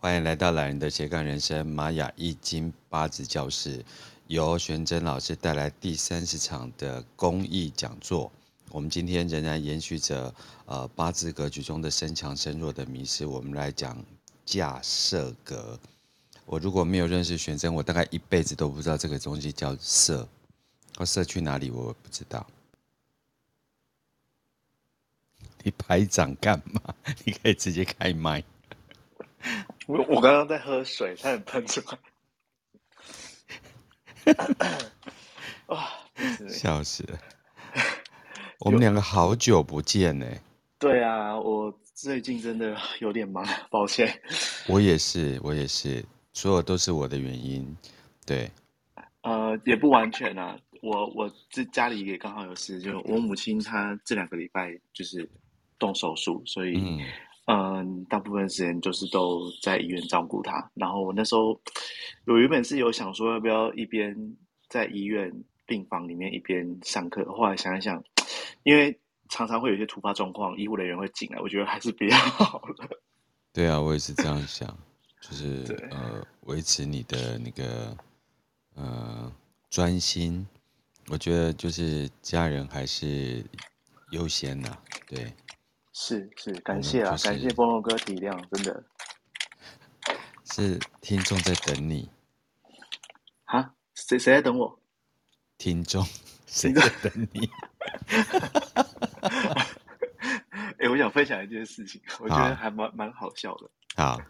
欢迎来到懒人的斜杠人生玛雅易经八字教室，由玄真老师带来第三十场的公益讲座。我们今天仍然延续着呃八字格局中的身强身弱的迷思，我们来讲架设格。我如果没有认识玄真，我大概一辈子都不知道这个东西叫设，我设去哪里我不知道。你拍掌干嘛？你可以直接开麦。我我刚刚在喝水，差点喷出来。啊！笑死了！我们两个好久不见呢。对啊，我最近真的有点忙，抱歉。我也是，我也是，所有都是我的原因。对。呃，也不完全啊。我我这家里也刚好有事，就我母亲她这两个礼拜就是动手术，所以。嗯嗯，大部分时间就是都在医院照顾他。然后我那时候，我原本是有想说要不要一边在医院病房里面一边上课。后来想一想，因为常常会有一些突发状况，医护人员会进来，我觉得还是比较好了。对啊，我也是这样想，就是呃，维持你的那个呃专心。我觉得就是家人还是优先呐，对。是是，感谢啊，感谢菠萝哥体谅，真的。是听众在等你。哈？谁谁在等我？听众，谁在等你？哎、欸，我想分享一件事情，我觉得还蛮蛮好笑的。好。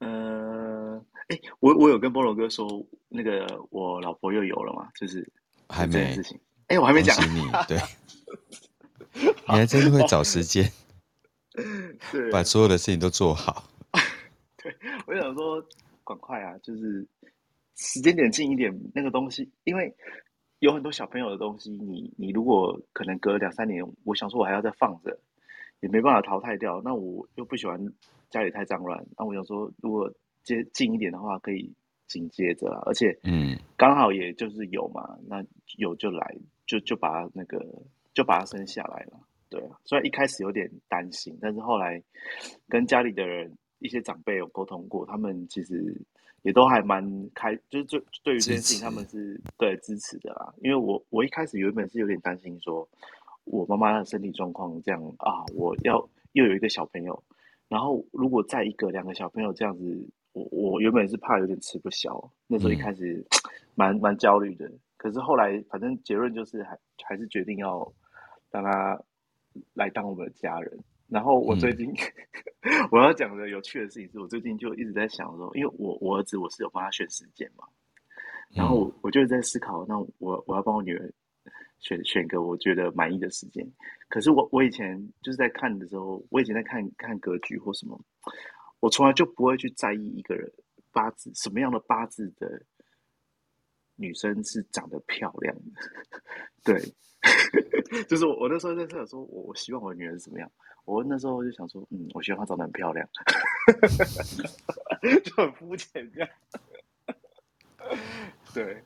嗯、呃，哎、欸，我我有跟菠萝哥说，那个我老婆又有了嘛，就是还没事情。哎、欸，我还没讲。你对。你还真的会找时间，对，把所有的事情都做好。对，我想说，赶快啊，就是时间点近一点，那个东西，因为有很多小朋友的东西，你你如果可能隔两三年，我想说我还要再放着，也没办法淘汰掉。那我又不喜欢家里太脏乱，那我想说，如果接近一点的话，可以紧接着啊。而且，嗯，刚好也就是有嘛，那有就来，就就把那个。就把它生下来了，对啊，虽然一开始有点担心，但是后来跟家里的人一些长辈有沟通过，他们其实也都还蛮开，就是对对于这件事情他们是对支持的啦。因为我我一开始原本是有点担心，说我妈妈的身体状况这样啊，我要又有一个小朋友，然后如果再一个两个小朋友这样子，我我原本是怕有点吃不消，那时候一开始蛮蛮焦虑的。可是后来反正结论就是还还是决定要。让他来当我们的家人。然后我最近、嗯、我要讲的有趣的事情是，我最近就一直在想说，因为我我儿子我是有帮他选时间嘛，然后我就在思考，那我我要帮我女儿选选个我觉得满意的时间。可是我我以前就是在看的时候，我以前在看看格局或什么，我从来就不会去在意一个人八字什么样的八字的女生是长得漂亮的，对。就是我，我那时候在想说，我我希望我的女儿是怎么样？我那时候就想说，嗯，我希望她长得很漂亮，就很肤浅这样。对。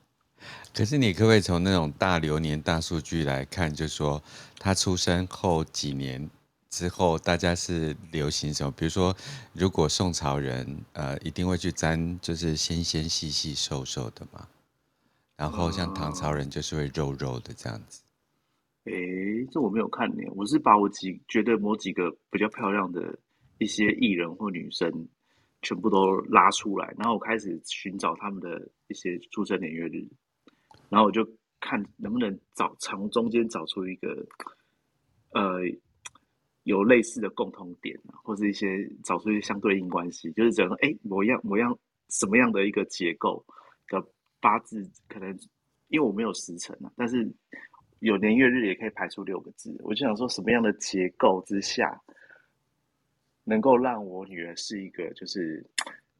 可是你可不可以从那种大流年大数据来看，就是说她出生后几年之后，大家是流行什么？比如说，如果宋朝人，呃，一定会去沾，就是纤纤细细瘦瘦的嘛。然后像唐朝人就是会肉肉的这样子。诶，这我没有看呢。我是把我几觉得某几个比较漂亮的一些艺人或女生，全部都拉出来，然后我开始寻找他们的一些出生年月日，然后我就看能不能找从中间找出一个，呃，有类似的共同点，或是一些找出一些相对应关系，就是讲说，诶，模样模样什么样的一个结构的八字，可能因为我没有时辰啊，但是。有年月日也可以排出六个字，我就想说什么样的结构之下，能够让我女儿是一个，就是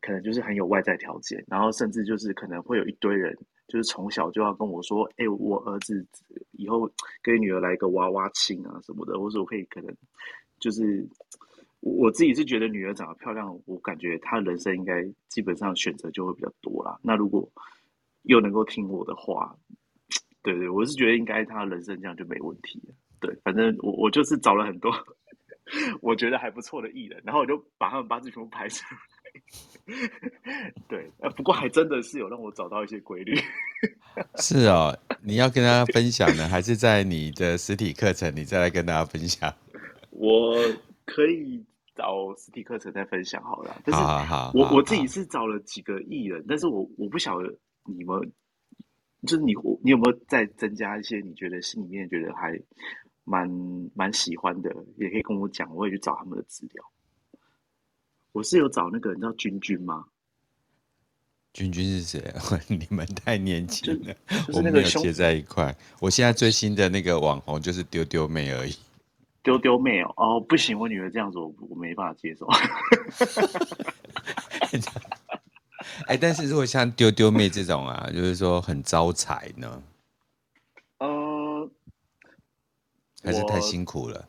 可能就是很有外在条件，然后甚至就是可能会有一堆人，就是从小就要跟我说，哎、我儿子以后给女儿来一个娃娃亲啊什么的，或者我可以可能就是我自己是觉得女儿长得漂亮，我感觉她人生应该基本上选择就会比较多啦。那如果又能够听我的话。对对，我是觉得应该他人生这样就没问题了。对，反正我我就是找了很多 我觉得还不错的艺人，然后我就把他们八字全部排出来，对，呃，不过还真的是有让我找到一些规律。是哦，你要跟大家分享呢，还是在你的实体课程，你再来跟大家分享？我可以找实体课程再分享好了。但是好好好，我我自己是找了几个艺人，但是我我不晓得你们，就是你你有没有再增加一些你觉得心里面觉得还蛮蛮喜欢的，也可以跟我讲，我也去找他们的资料。我是有找那个，你知道君君吗？君君是谁？你们太年轻了，我们没有接在一块。我现在最新的那个网红就是丢丢妹而已。丢丢妹哦，哦不行，我女儿这样子我我没办法接受。哎，但是如果像丢丢妹这种啊，就是说很招财呢？呃，还是太辛苦了。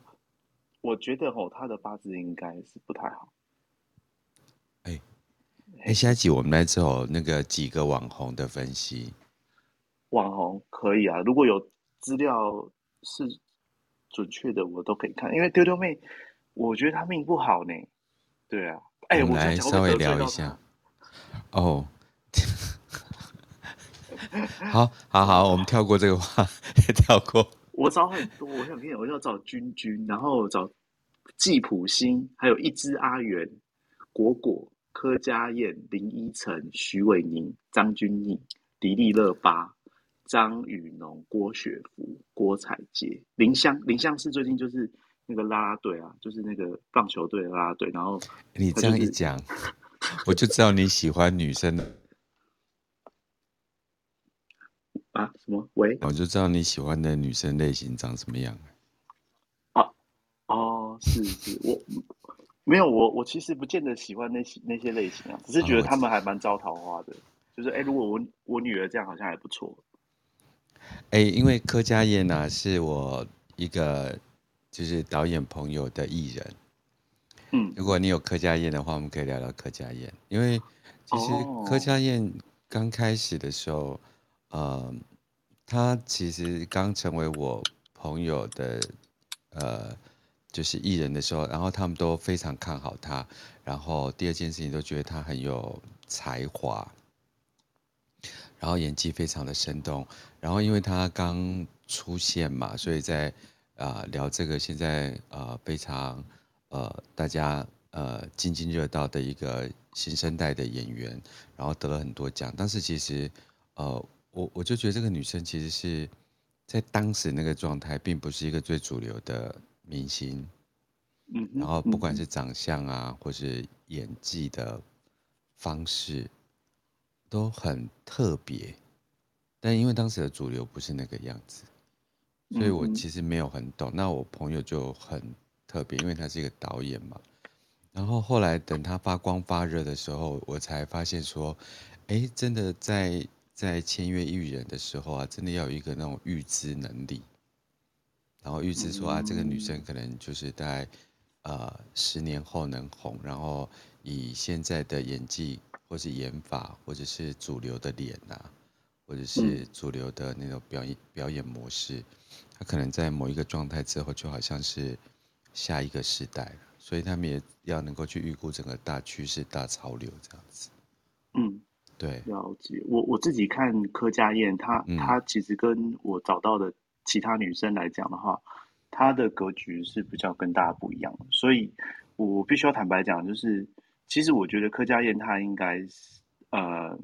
我，我觉得哦，她的八字应该是不太好。哎，下一集我们来做那个几个网红的分析。网红可以啊，如果有资料是准确的，我都可以看。因为丢丢妹，我觉得她命不好呢。对啊，哎，我们来稍微聊一下。哦，好，好，好，我们跳过这个话，跳过。我找很多，我想跟你讲，我要找君君，然后找季普星，还有一只阿元，果果。柯佳燕、林依晨、徐伟宁、张钧甯、迪丽热巴、张雨农、郭雪芙、郭采洁、林湘。林湘是最近就是那个啦啦队啊，就是那个棒球队的啦啦队。然后、就是、你这样一讲，我就知道你喜欢女生的啊？什么？喂？我就知道你喜欢的女生类型长什么样。啊？哦，是是，我。没有我，我其实不见得喜欢那些那些类型啊，只是觉得他们还蛮招桃花的。哦、就是哎，如果我我女儿这样，好像还不错。哎，因为柯佳燕呢、啊，是我一个就是导演朋友的艺人。嗯，如果你有柯佳嬿的话，我们可以聊聊柯佳嬿。因为其实柯佳嬿刚开始的时候，哦、呃，她其实刚成为我朋友的，呃。就是艺人的时候，然后他们都非常看好他，然后第二件事情都觉得他很有才华，然后演技非常的生动，然后因为他刚出现嘛，所以在啊、呃、聊这个现在呃非常呃大家呃津津乐道的一个新生代的演员，然后得了很多奖，但是其实呃我我就觉得这个女生其实是在当时那个状态，并不是一个最主流的。明星，嗯，然后不管是长相啊，嗯、或是演技的方式，都很特别。但因为当时的主流不是那个样子，所以我其实没有很懂。那我朋友就很特别，因为他是一个导演嘛。然后后来等他发光发热的时候，我才发现说，哎，真的在在签约艺人的时候啊，真的要有一个那种预知能力。然后预知说啊，这个女生可能就是在呃十年后能红，然后以现在的演技或是演法，或者是主流的脸呐、啊，或者是主流的那种表演表演模式，她可能在某一个状态之后，就好像是下一个时代了。所以他们也要能够去预估整个大趋势、大潮流这样子。嗯，对，了解。我我自己看柯佳燕，她她其实跟我找到的。其他女生来讲的话，她的格局是比较跟大家不一样的，所以我必须要坦白讲，就是其实我觉得柯佳燕她应该是呃，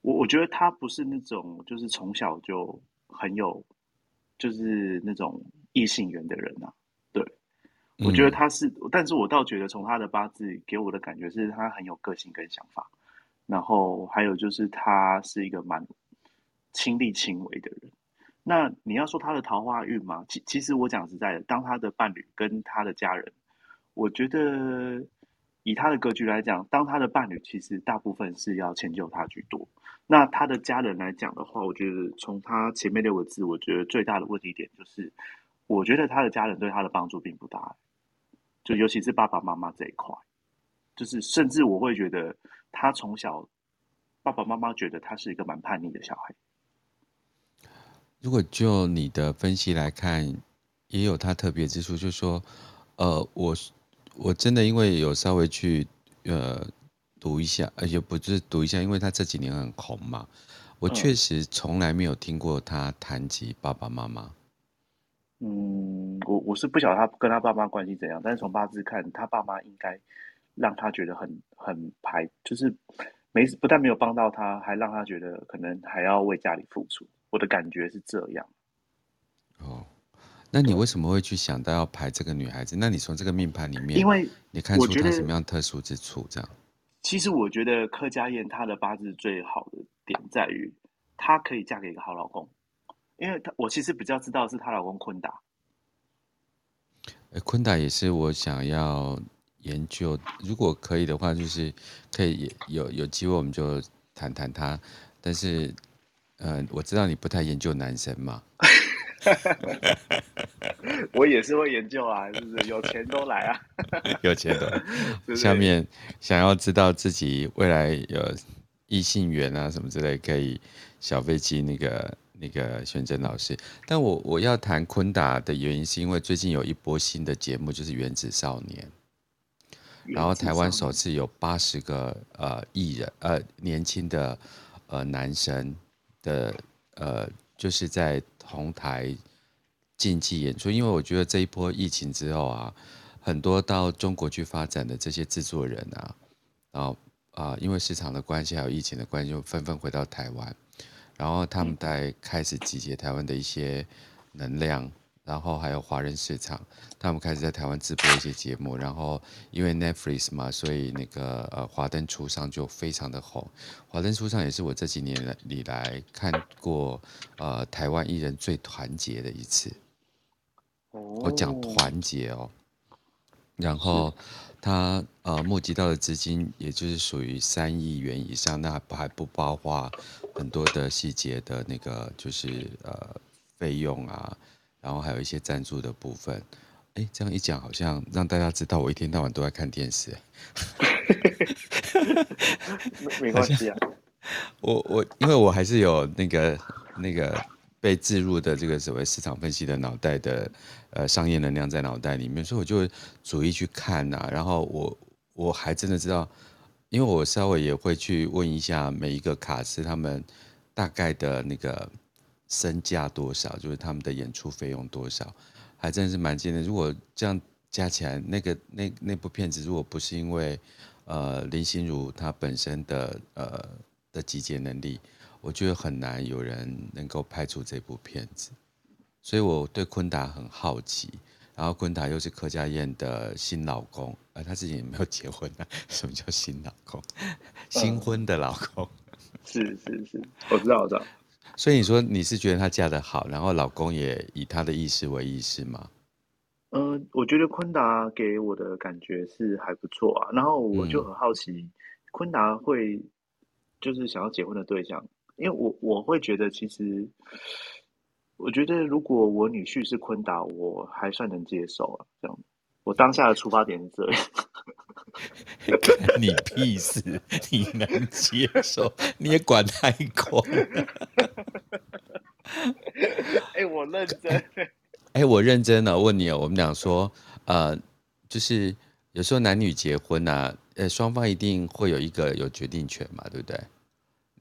我我觉得她不是那种就是从小就很有就是那种异性缘的人啊，对，我觉得他是，嗯，但是我倒觉得从他的八字给我的感觉是他很有个性跟想法，然后还有就是他是一个蛮亲力亲为的人。那你要说他的桃花运吗？其其实我讲实在的，当他的伴侣跟他的家人，我觉得以他的格局来讲，当他的伴侣其实大部分是要迁就他居多。那他的家人来讲的话，我觉得从他前面六个字，我觉得最大的问题点就是，我觉得他的家人对他的帮助并不大，就尤其是爸爸妈妈这一块，就是甚至我会觉得他从小爸爸妈妈觉得他是一个蛮叛逆的小孩。如果就你的分析来看，也有他特别之处，就是说，呃，我我真的因为有稍微去呃读一下，而且不是读一下，因为他这几年很红嘛。我确实从来没有听过他谈及爸爸妈妈。嗯，我我是不晓得他跟他爸妈关系怎样，但是从八字看，他爸妈应该让他觉得很很排，就是没不但没有帮到他，还让他觉得可能还要为家里付出。我的感觉是这样。哦，那你为什么会去想到要排这个女孩子？那你从这个命盘里面，因为你看出她什么样特殊之处？这样。其实我觉得柯佳燕她的八字最好的点在于，她可以嫁给一个好老公，因为她我其实比较知道是她老公坤达。呃，坤达也是我想要研究，如果可以的话，就是可以有有机会我们就谈谈他。但是，呃，我知道你不太研究男生嘛。我也是会研究啊，是不是？有钱都来 啊，有钱都。下面想要知道自己未来有异性缘啊什么之类，可以小飞机那个那个玄真老师。但我我要谈昆达的原因，是因为最近有一波新的节目，就是《原子少年》，然后台湾首次有八十个呃艺人呃年轻的呃男生的呃就是在。同台竞技演出，因为我觉得这一波疫情之后啊，很多到中国去发展的这些制作人啊，然后啊，因为市场的关系还有疫情的关系，就纷纷回到台湾，然后他们在开始集结台湾的一些能量。然后还有华人市场，他们开始在台湾直播一些节目。然后因为 Netflix 嘛，所以那个呃《华灯初上》就非常的红。《华灯初上》也是我这几年以来看过呃台湾艺人最团结的一次。我讲团结哦。然后他呃募集到的资金，也就是属于三亿元以上，那还不包括很多的细节的那个就是呃费用啊。然后还有一些赞助的部分，哎，这样一讲，好像让大家知道我一天到晚都在看电视。没关系啊，我我因为我还是有那个那个被置入的这个所谓市场分析的脑袋的呃商业能量在脑袋里面，所以我就逐一去看呐、然后我我还真的知道，因为我稍微也会去问一下每一个卡司他们大概的那个。身价多少？就是他们的演出费用多少？还真是蛮惊的。如果这样加起来，那个那那部片子，如果不是因为呃林心如她本身的呃的集结能力，我觉得很难有人能够拍出这部片子。所以我对昆达很好奇。然后昆达又是柯佳燕的新老公，呃，他自己也没有结婚啊。什么叫新老公？新婚的老公？嗯、是是是，我知道，我知道。所以你说你是觉得她嫁得好，然后老公也以她的意思为意思吗？嗯、呃，我觉得昆达给我的感觉是还不错啊。然后我就很好奇，嗯、坤达会就是想要结婚的对象，因为我我会觉得其实，我觉得如果我女婿是坤达，我还算能接受啊。这样，我当下的出发点是这样。你屁事！你能接受？你也管太宽。哎、欸，我认真。哎、欸，我认真的问你哦，我们俩说，呃，就是有时候男女结婚啊，呃，双方一定会有一个有决定权嘛，对不对？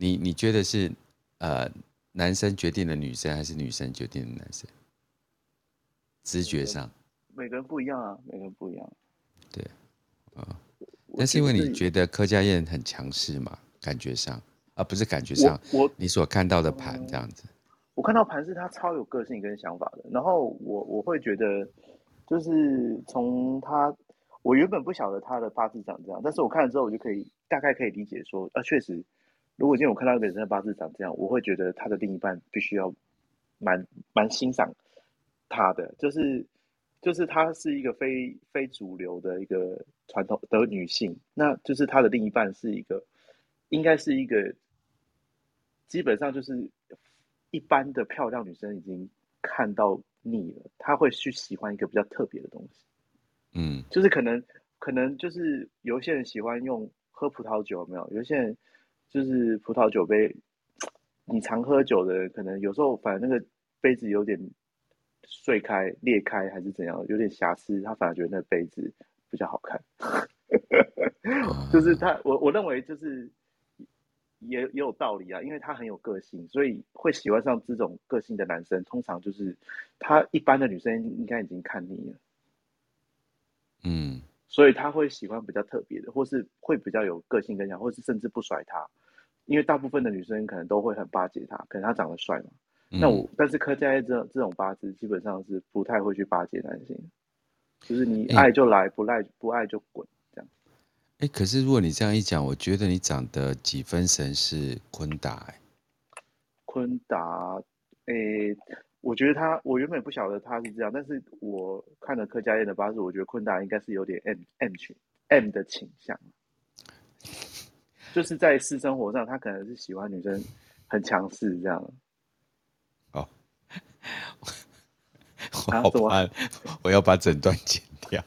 你你觉得是呃，男生决定了女生，还是女生决定了男生？直觉上，每个人不一样啊，每个人不一样。对。啊，但是因为你觉得柯佳燕很强势嘛，感觉上，而不是感觉上，我你所看到的盘这样子。我看到盘是他超有个性跟想法的，然后我我会觉得，就是从他，我原本不晓得他的八字长这样，但是我看了之后，我就可以大概可以理解说，啊，确实，如果今天我看到一个人的八字长这样，我会觉得他的另一半必须要蛮蛮欣赏他的，就是。就是她是一个非非主流的一个传统的女性，那就是她的另一半是一个，应该是一个，基本上就是一般的漂亮女生已经看到腻了，她会去喜欢一个比较特别的东西，嗯，就是可能可能就是有些人喜欢用喝葡萄酒，有没有？有些人就是葡萄酒杯，你常喝酒的人，可能有时候反而那个杯子有点。碎开、裂开还是怎样，有点瑕疵，他反而觉得那杯子比较好看。就是他，我我认为就是也也有道理啊，因为他很有个性，所以会喜欢上这种个性的男生，通常就是他一般的女生应该已经看腻了，嗯，所以他会喜欢比较特别的，或是会比较有个性跟想，或是甚至不甩他，因为大部分的女生可能都会很巴结他，可能他长得帅嘛。嗯、那我但是柯佳嬿这这种八字基本上是不太会去巴结男性，就是你爱就来，欸、不爱不爱就滚这样。哎，可是如果你这样一讲，我觉得你长得几分神是坤达哎。坤达，哎，我觉得他，我原本不晓得他是这样，但是我看了柯佳嬿的八字，我觉得坤达应该是有点 M M 群 M 的倾向，就是在私生活上，他可能是喜欢女生很强势这样。哦，我好怕，我要把整段剪掉。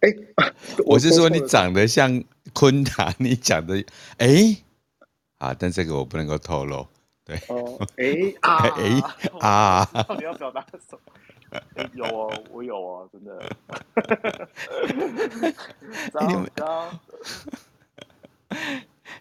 哎、啊，我是说你长得像坤达，你讲的哎，啊，但这个我不能够透露，对，哦，哎啊，哎啊，你要表达什么？有哦，我有哦，真的，糟 糕，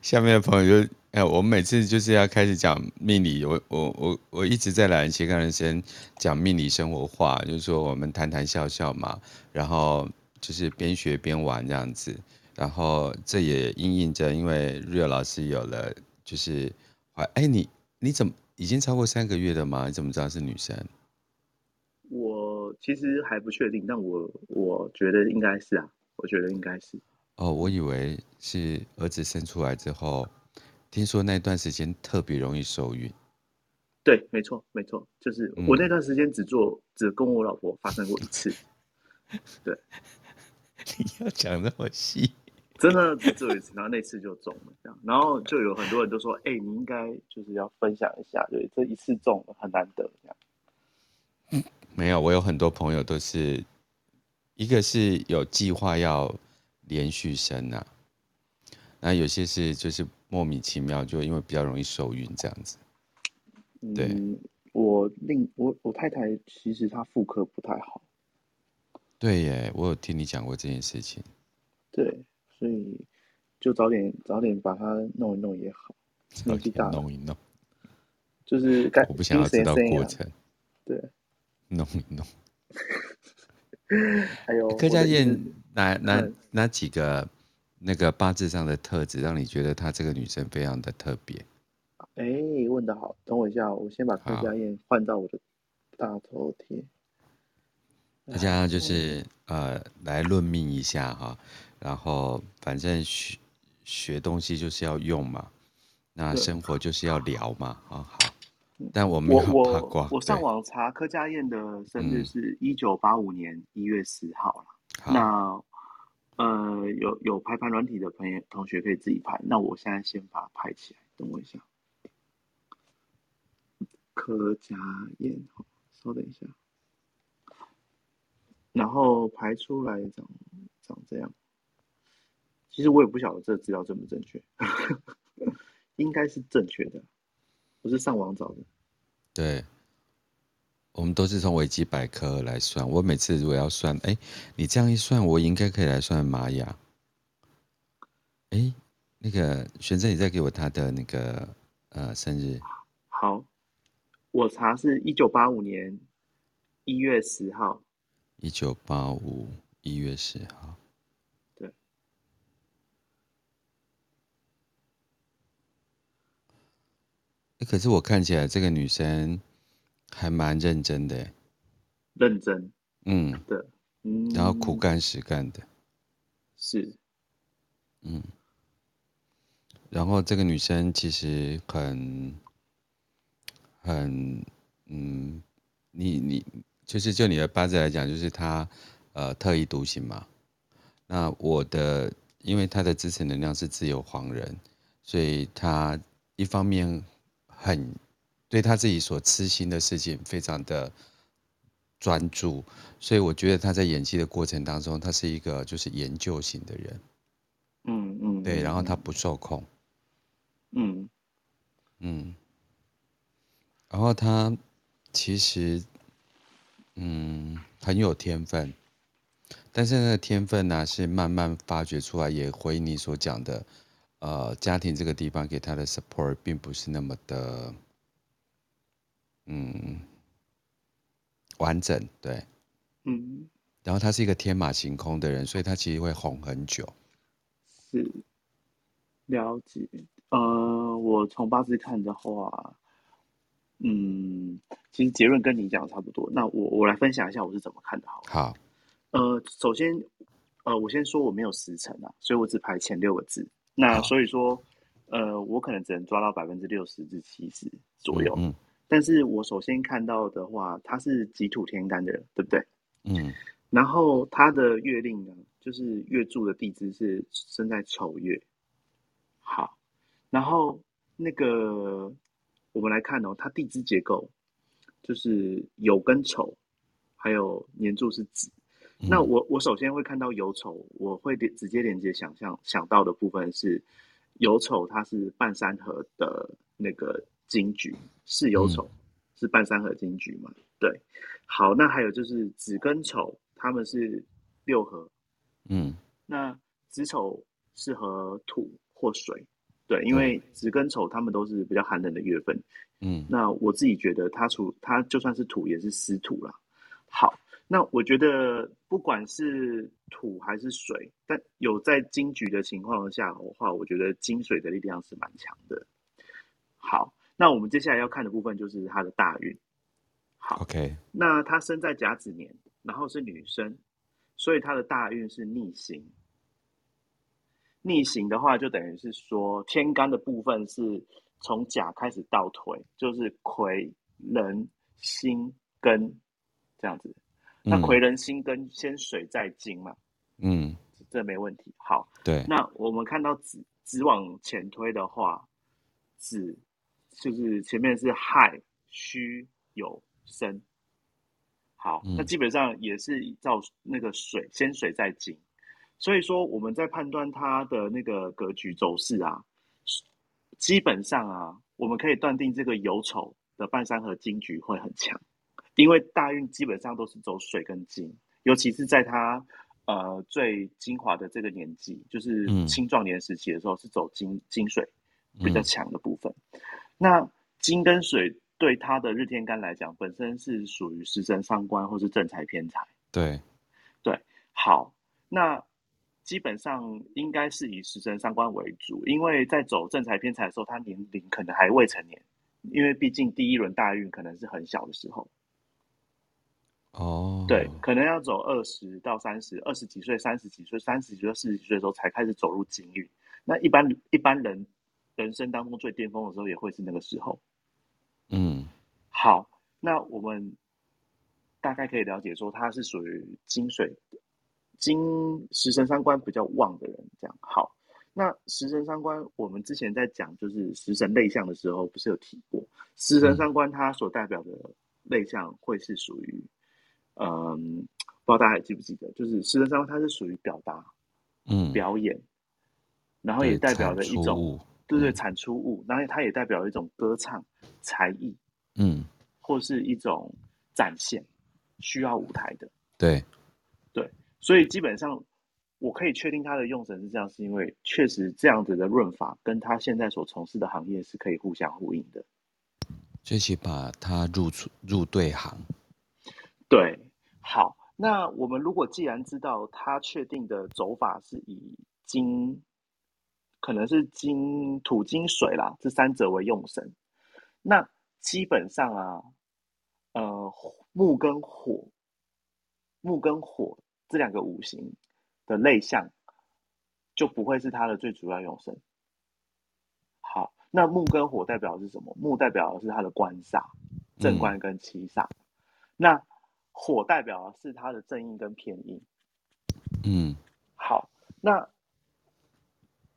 下面的朋友就哎，我们每次就是要开始讲命理，我我我我一直在懒人斜杠人生讲命理生活化，就是说我们谈谈笑笑嘛，然后。就是边学边玩这样子，然后这也应应着，因为 Real 老师有了，就是怀，哎，你你怎么已经超过三个月了吗？你怎么知道是女生？我其实还不确定，但我我觉得应该是啊，我觉得应该是。哦，我以为是儿子生出来之后，听说那段时间特别容易受孕。对，没错，没错，就是我那段时间只做，嗯、只跟我老婆发生过一次。对。你要讲那么细，真的只有一次，然后那次就中了，这样，然后就有很多人都说：“哎、欸，你应该就是要分享一下，对，这一次中了很难得，这样。”嗯，没有，我有很多朋友都是，一个是有计划要连续生啊，那有些是就是莫名其妙，就因为比较容易受孕这样子。对，嗯、我另我我太太其实她妇科不太好。对耶，我有听你讲过这件事情。对，所以就早点早点把它弄一弄也好，早点弄一弄，就是该我不想要知道过程。对，弄一弄。还有柯佳燕哪哪哪几个那个八字上的特质，让你觉得她这个女生非常的特别？哎，问的好，等我一下，我先把柯佳燕换到我的大头贴。大家就是呃来论命一下哈，然后反正学学东西就是要用嘛，那生活就是要聊嘛啊好，但我没有八卦。我我上网查柯佳燕的生日是一九八五年一月十号了。嗯、那呃有有排盘软体的朋友同学可以自己排，那我现在先把它排起来，等我一下。柯佳嬿，稍等一下。然后排出来长长这样，其实我也不晓得这个资料正不正确，应该是正确的，我是上网找的。对，我们都是从维基百科来算。我每次如果要算，哎，你这样一算，我应该可以来算玛雅。哎，那个玄真，你再给我他的那个呃生日。好，我查是一九八五年一月十号。一九八五一月十号，对。可是我看起来这个女生还蛮认真的。认真。嗯。对。嗯。然后苦干实干的。是。嗯。然后这个女生其实很，很，嗯，你你。就是就你的八字来讲，就是她，呃，特立独行嘛。那我的，因为她的支持能量是自由黄人，所以她一方面很对他自己所痴心的事情非常的专注，所以我觉得他在演戏的过程当中，他是一个就是研究型的人。嗯嗯。对，然后他不受控。嗯嗯。然后他其实。嗯，很有天分，但是那个天分呢、啊，是慢慢发掘出来，也回你所讲的，呃，家庭这个地方给他的 support 并不是那么的，嗯，完整，对，嗯，然后他是一个天马行空的人，所以他其实会哄很久，是，了解，呃，我从八字看的话。嗯，其实结论跟你讲的差不多。那我我来分享一下我是怎么看的好。好，呃，首先，呃，我先说我没有时辰啊，所以我只排前六个字。那所以说，呃，我可能只能抓到百分之六十至七十左右。嗯，嗯。但是我首先看到的话，他是己土天干的人，对不对？嗯。然后他的月令呢，就是月柱的地支是生在丑月。好，然后那个。我们来看哦，它地支结构就是酉跟丑，还有年柱是子。嗯、那我我首先会看到酉丑，我会连直接连接想象想到的部分是酉丑，它是半山河的那个金局，是酉丑、嗯、是半山河金局嘛？对。好，那还有就是子跟丑，他们是六合。嗯。那子丑适合土或水。对，因为子跟丑他们都是比较寒冷的月份，嗯，那我自己觉得他处他就算是土也是湿土啦。好，那我觉得不管是土还是水，但有在金局的情况下的话，我觉得金水的力量是蛮强的。好，那我们接下来要看的部分就是他的大运。好，OK，那他生在甲子年，然后是女生，所以他的大运是逆行。逆行的话，就等于是说天干的部分是从甲开始倒退，就是癸、壬、辛、庚这样子。那魁人、辛、跟先水再金嘛？嗯，这没问题。好，对。那我们看到子子往前推的话，子就是前面是亥、戌、酉、申。好，那基本上也是依照那个水先水再金。所以说，我们在判断它的那个格局走势啊，基本上啊，我们可以断定这个酉丑的半山和金局会很强，因为大运基本上都是走水跟金，尤其是在他呃最精华的这个年纪，就是青壮年时期的时候，是走金金水比较强的部分。嗯、那金跟水对他的日天干来讲，本身是属于食神伤官或是正财偏财。对，对，好，那。基本上应该是以食神伤官为主，因为在走正财偏财的时候，他年龄可能还未成年，因为毕竟第一轮大运可能是很小的时候。哦，对，可能要走二十到三十，二十几岁、三十几岁、三十几岁、四十几岁的时候才开始走入金运。那一般一般人人生当中最巅峰的时候，也会是那个时候。嗯，好，那我们大概可以了解说，他是属于金水。金食神三官比较旺的人，这样好。那食神三官，我们之前在讲就是食神类象的时候，不是有提过？食神三官它所代表的类象会是属于，嗯，不知道大家还记不记得？就是事实上它是属于表达，嗯，表演，然后也代表了一种，对对，产出物，然后它也代表一种歌唱才艺，嗯，或是一种展现需要舞台的，对。对所以基本上，我可以确定他的用神是这样，是因为确实这样子的润法跟他现在所从事的行业是可以互相呼应的。这些把他入出入对行。对，好，那我们如果既然知道他确定的走法是以金，可能是金土金水啦，这三者为用神，那基本上啊，呃，木跟火，木跟火。这两个五行的类象就不会是它的最主要用神。好，那木跟火代表的是什么？木代表的是它的官煞，正官跟七煞。嗯、那火代表的是它的正印跟偏印。嗯，好，那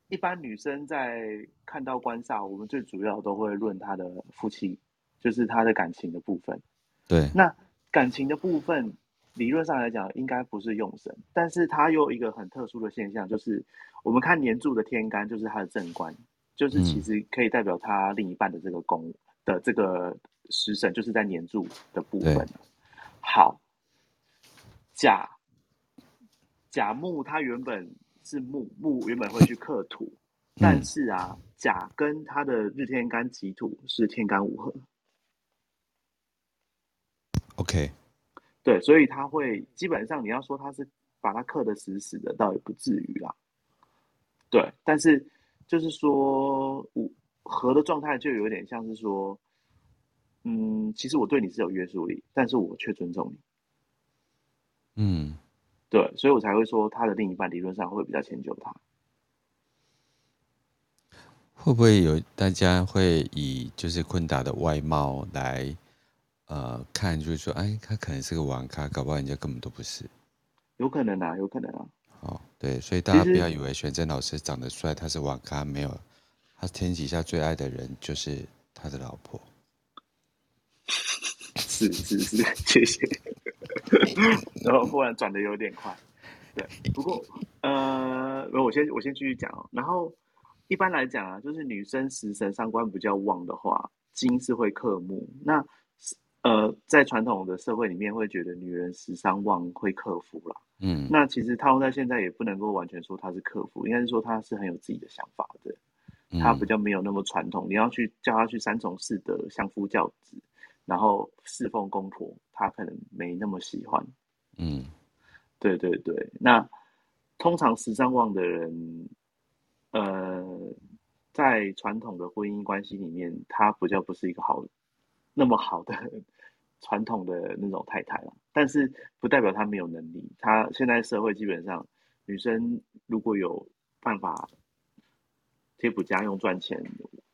一般女生在看到官煞，我们最主要都会论她的夫妻，就是她的感情的部分。对，那感情的部分。理论上来讲，应该不是用神，但是它又有一个很特殊的现象，就是我们看年柱的天干，就是它的正官，就是其实可以代表他另一半的这个宫的这个食神，就是在年柱的部分。好，甲甲木它原本是木，木原本会去克土，嗯、但是啊，甲跟它的日天干己土是天干五合。OK，对，所以它会基本上你要说它是把它克的死死的，倒也不至于啦。对，但是就是说五合的状态就有点像是说，嗯，其实我对你是有约束力，但是我却尊重你。嗯。对，所以我才会说他的另一半理论上会比较迁就他。会不会有大家会以就是坤达的外貌来呃看，就是说，哎，他可能是个网咖，搞不好人家根本都不是。有可能啊，有可能啊。哦，对，所以大家不要以为玄真老师长得帅，他是网咖，没有，他天底下最爱的人就是他的老婆。是是是，谢谢。然后忽然转的有点快，对。不过呃，我先我先继续讲哦。然后一般来讲啊，就是女生食神三官比较旺的话，金是会克木。那呃，在传统的社会里面，会觉得女人食伤旺会克夫啦。嗯。那其实套用在现在，也不能够完全说她是克夫，应该是说她是很有自己的想法的。她比较没有那么传统，你要去叫她去三从四德、相夫教子。然后侍奉公婆，他可能没那么喜欢。嗯，对对对。那通常十三旺的人，呃，在传统的婚姻关系里面，他比较不是一个好那么好的传统的那种太太了。但是不代表他没有能力。他现在社会基本上，女生如果有办法贴补家用赚钱。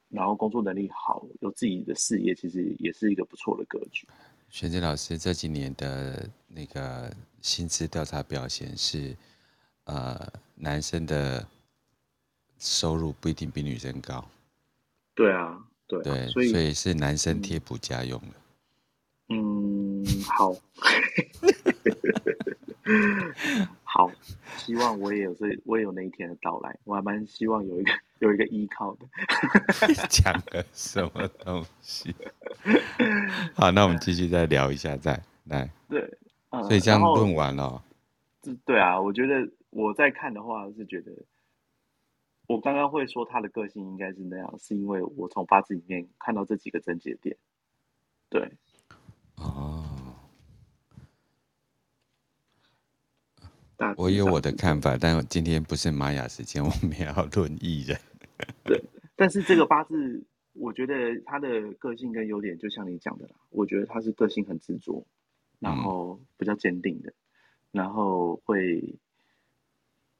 然后工作能力好，有自己的事业，其实也是一个不错的格局。玄真老师这几年的那个薪资调查表现是，呃，男生的收入不一定比女生高。对啊，对啊，对，所以，所以是男生贴补家用的。嗯，好。好，希望我也有这，我也有那一天的到来。我还蛮希望有一个有一个依靠的。讲了什么东西？好，那我们继续再聊一下，再来。对，嗯、所以这样问完了。对啊，我觉得我在看的话是觉得，我刚刚会说他的个性应该是那样，是因为我从八字里面看到这几个症结点。对。哦。我有我的看法，但今天不是玛雅时间，我们要论艺人。对，但是这个八字，我觉得他的个性跟优点，就像你讲的啦，我觉得他是个性很执着，然后比较坚定的，然后会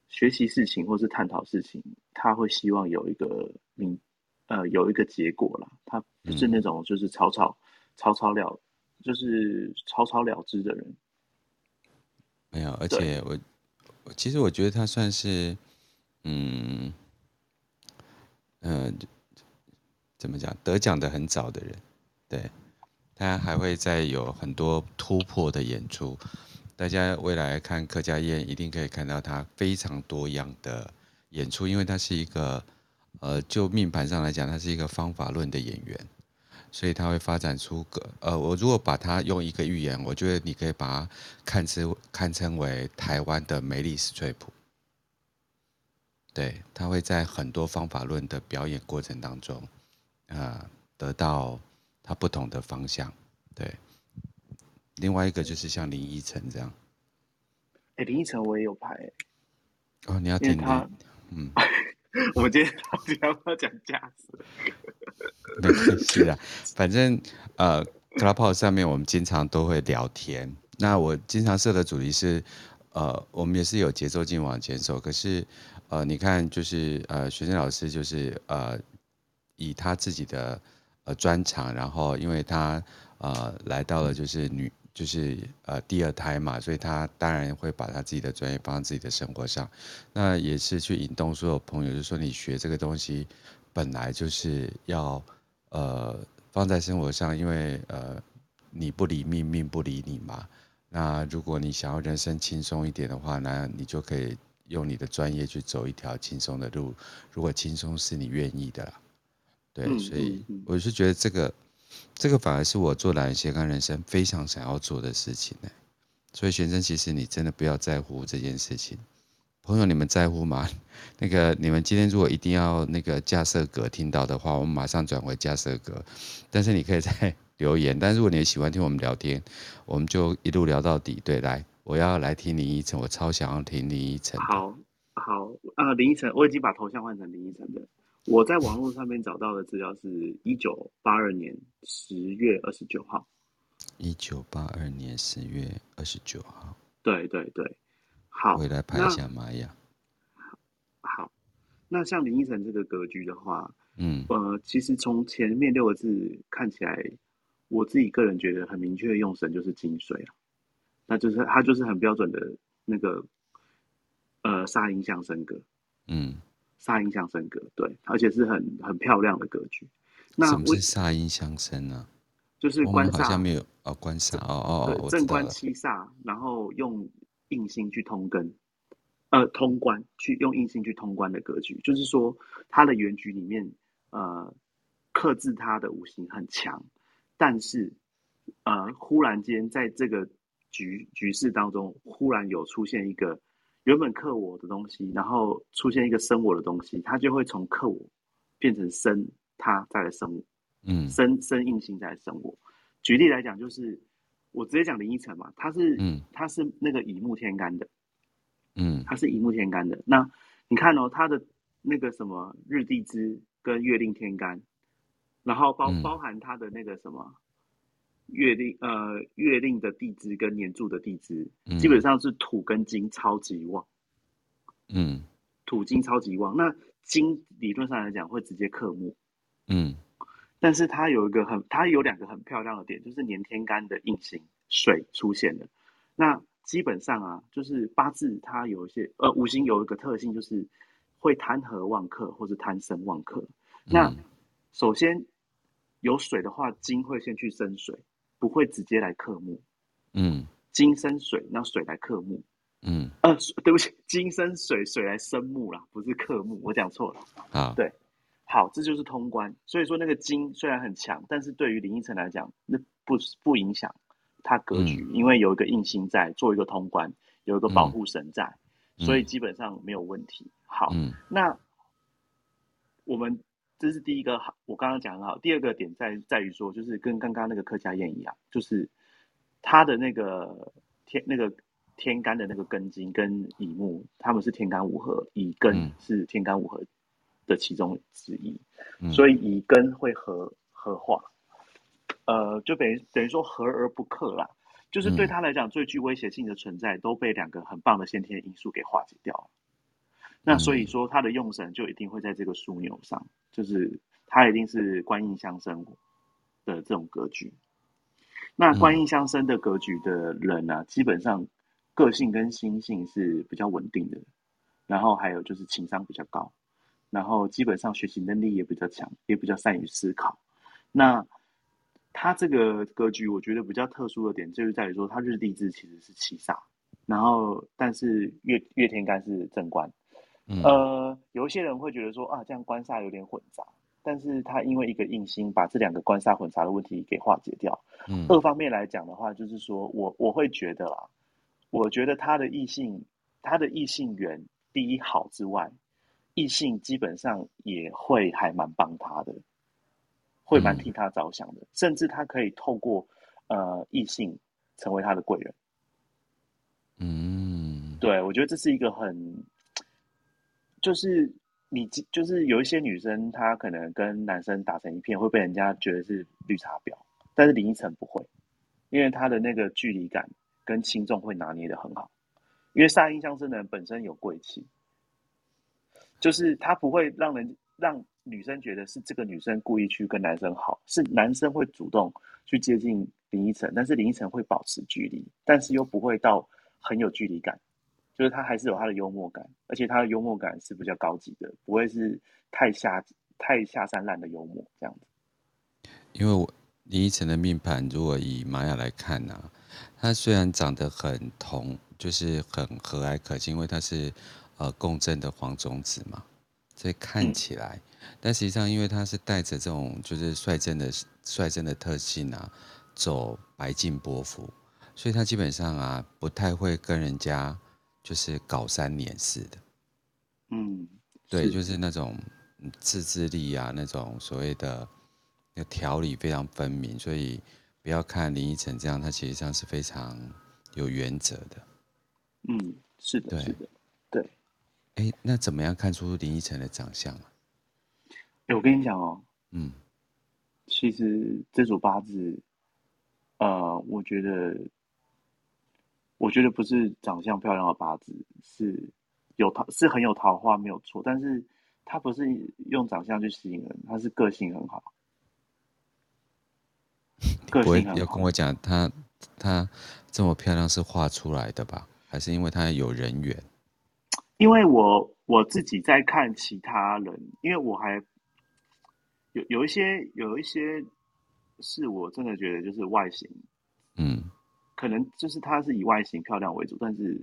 学习事情或是探讨事情，他会希望有一个明呃有一个结果啦，他不是那种就是草草草草了，就是草草了之的人。没有，而且我，其实我觉得他算是，嗯，呃，怎么讲，得奖的很早的人，对，他还会再有很多突破的演出。大家未来看客家宴，一定可以看到他非常多样的演出，因为他是一个，呃，就命盘上来讲，他是一个方法论的演员。所以他会发展出个呃，我如果把它用一个寓言，我觉得你可以把它看成看称为台湾的梅丽史翠普。对，他会在很多方法论的表演过程当中，呃，得到他不同的方向。对，另外一个就是像林依晨这样。哎，林依晨我也有拍。哦，你要听他，嗯。我们今天到底要不要讲价值？没关系啊，反正呃，Clubhouse 上面我们经常都会聊天。那我经常设的主题是，呃，我们也是有节奏性往前走。可是，呃，你看，就是呃，学生老师就是呃，以他自己的呃专长，然后因为他呃来到了就是女。就是呃第二胎嘛，所以他当然会把他自己的专业放在自己的生活上，那也是去引动所有朋友，就是说你学这个东西本来就是要呃放在生活上，因为呃你不理命，命不理你嘛。那如果你想要人生轻松一点的话，那你就可以用你的专业去走一条轻松的路。如果轻松是你愿意的啦，对，所以我是觉得这个。这个反而是我做蓝血干人生非常想要做的事情呢。所以玄真，其实你真的不要在乎这件事情。朋友，你们在乎吗？那个你们今天如果一定要那个架设格听到的话，我们马上转回架设格。但是你可以在 留言。但如果你喜欢听我们聊天，我们就一路聊到底。对，来，我要来听林依晨，我超想要听林依晨。好，好，呃，林依晨，我已经把头像换成林依晨的。我在网络上面找到的资料是一九八二年十月二十九号。一九八二年十月二十九号。对对对，好。回来拍一下玛雅。好，那像林依晨这个格局的话，嗯，呃，其实从前面六个字看起来，我自己个人觉得很明确的用神就是金水啊，那就是它就是很标准的那个，呃，煞音相生格，嗯。煞音相生格，对，而且是很很漂亮的格局。那什么是煞音相生呢、啊？就是官煞，好像没有哦，官煞哦哦哦，正官七煞，然后用印星去通根，呃，通关去用印星去通关的格局，就是说它的原局里面，呃，克制它的五行很强，但是呃，忽然间在这个局局势当中，忽然有出现一个。原本克我的东西，然后出现一个生我的东西，它就会从克我变成生它，再来生我，嗯，生生硬性再来生我。举例来讲，就是我直接讲林依晨嘛，他是，嗯，他是那个乙木天干的，嗯，他是乙木天干的。那你看哦，他的那个什么日地支跟月令天干，然后包包含他的那个什么。月令呃，月令的地支跟年柱的地支，嗯，基本上是土跟金超级旺。嗯，土金超级旺，那金理论上来讲会直接克木。嗯，但是它有一个很，它有两个很漂亮的点，就是年天干的印星水出现了。那基本上啊，就是八字它有一些呃五行有一个特性，就是会贪合旺克或是贪生旺克。嗯，那首先有水的话，金会先去生水。不会直接来克木，嗯，金生水，那水来克木，嗯，呃，对不起，金生水，水来生木啦，不是克木，我讲错了，啊，对，好，这就是通关，所以说那个金虽然很强，但是对于林依晨来讲，那不不影响他格局，嗯，因为有一个印星在做一个通关，有一个保护神在，嗯，所以基本上没有问题。好，嗯，那我们。这是第一个好，我刚刚讲很好。第二个点在在于说，就是跟刚刚那个客家宴一样，就是他的那个天那个天干的那个根金跟乙木，他们是天干五合，乙根是天干五合的其中之一，嗯、所以乙根会合合化，呃，就等于等于说合而不克啦，就是对他来讲最具威胁性的存在都被两个很棒的先天因素给化解掉了。那所以说，他的用神就一定会在这个枢纽上，就是他一定是官印相生的这种格局。那官印相生的格局的人呢、啊，基本上个性跟心性是比较稳定的，然后还有就是情商比较高，然后基本上学习能力也比较强，也比较善于思考。那他这个格局，我觉得比较特殊的点就是在于说，他日地支其实是七煞，然后但是月月天干是正官。嗯、呃，有一些人会觉得说啊，这样官煞有点混杂，但是他因为一个印星把这两个官煞混杂的问题给化解掉。嗯，二方面来讲的话，就是说我我会觉得啦，我觉得他的异性，他的异性缘第一好之外，异性基本上也会还蛮帮他的，会蛮替他着想的，嗯、甚至他可以透过呃异性成为他的贵人。嗯，对，我觉得这是一个很。就是你，就是有一些女生，她可能跟男生打成一片，会被人家觉得是绿茶婊。但是林依晨不会，因为她的那个距离感跟轻重会拿捏的很好。因为煞音相生的人本身有贵气，就是他不会让人让女生觉得是这个女生故意去跟男生好，是男生会主动去接近林依晨，但是林依晨会保持距离，但是又不会到很有距离感。就是他还是有他的幽默感，而且他的幽默感是比较高级的，不会是太下太下三滥的幽默这样子。因为我林依晨的命盘，如果以玛雅来看呢、啊，他虽然长得很同，就是很和蔼可亲，因为他是呃共振的黄种子嘛，所以看起来，嗯、但实际上因为他是带着这种就是率真的率真的特性啊，走白净波幅。所以他基本上啊，不太会跟人家就是搞三年四的。嗯，对，就是那种自制力啊，那种所谓的那条理非常分明，所以不要看林依晨这样，他其实上是非常有原则的。嗯，是的，对是的，对。哎，那怎么样看出林依晨的长相啊？哎，我跟你讲哦，嗯，其实这组八字，呃，我觉得，我觉得不是长相漂亮的八字，是有桃，是很有桃花，没有错。但是他不是用长相去吸引人，他是个性很好。个性很好。不会要跟我讲，他他这么漂亮是画出来的吧？还是因为他有人缘？因为我我自己在看其他人，因为我还。有有一些有一些是我真的觉得就是外形，嗯，可能就是他是以外形漂亮为主，但是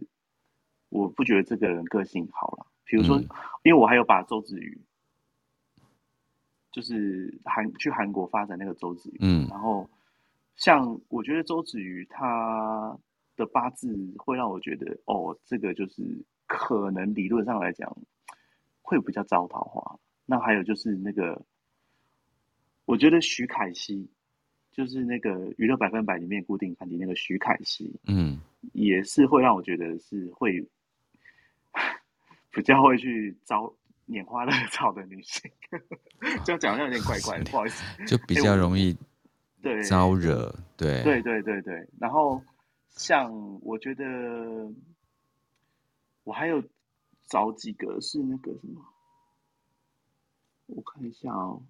我不觉得这个人个性好了。比如说，嗯、因为我还有把周子瑜，就是韩去韩国发展那个周子瑜，嗯，然后像我觉得周子瑜他的八字会让我觉得，哦，这个就是可能理论上来讲会比较招桃花。那还有就是那个。我觉得徐凯熙，就是那个娱乐百分百里面固定班底那个徐凯熙，嗯，也是会让我觉得是会比较会去招拈花惹草的女性。这样讲好像有点怪怪的，不好意思，就比较容易对招惹，对对对对对。然后像我觉得我还有找几个是那个什么，我看一下哦。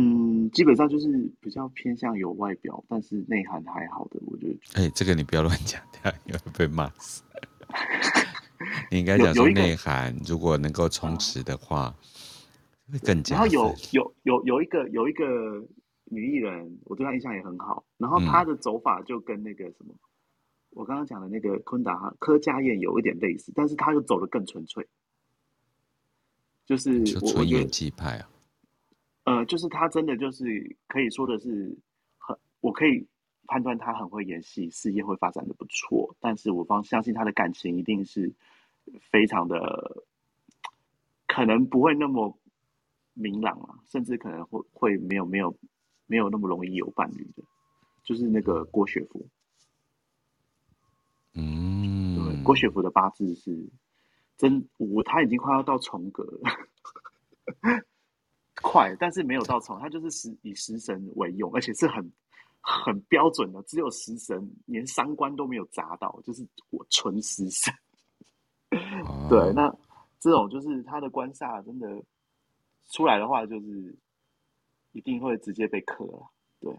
嗯，基本上就是比较偏向有外表，但是内涵还好的，我觉得。哎、欸，这个你不要乱讲，这样你会被骂死。你应该讲说内涵，如果能够充实的话，嗯、会更加。然后有有有有一个有一个女艺人，我对她印象也很好。然后她的走法就跟那个什么，嗯、我刚刚讲的那个昆达哈柯佳燕有一点类似，但是她又走的更纯粹，就是纯演技派啊。呃，就是他真的就是可以说的是很，我可以判断他很会演戏，事业会发展的不错。但是我方相信他的感情一定是非常的，可能不会那么明朗啊，甚至可能会会没有没有没有那么容易有伴侣的。就是那个郭雪芙，嗯，对，郭雪芙的八字是真，我他已经快要到重格了。快，但是没有到重，他就是食以食神为用，而且是很很标准的，只有食神，连三观都没有砸到，就是我纯食神。哦、对，那这种就是他的官煞真的出来的话，就是一定会直接被克了。对，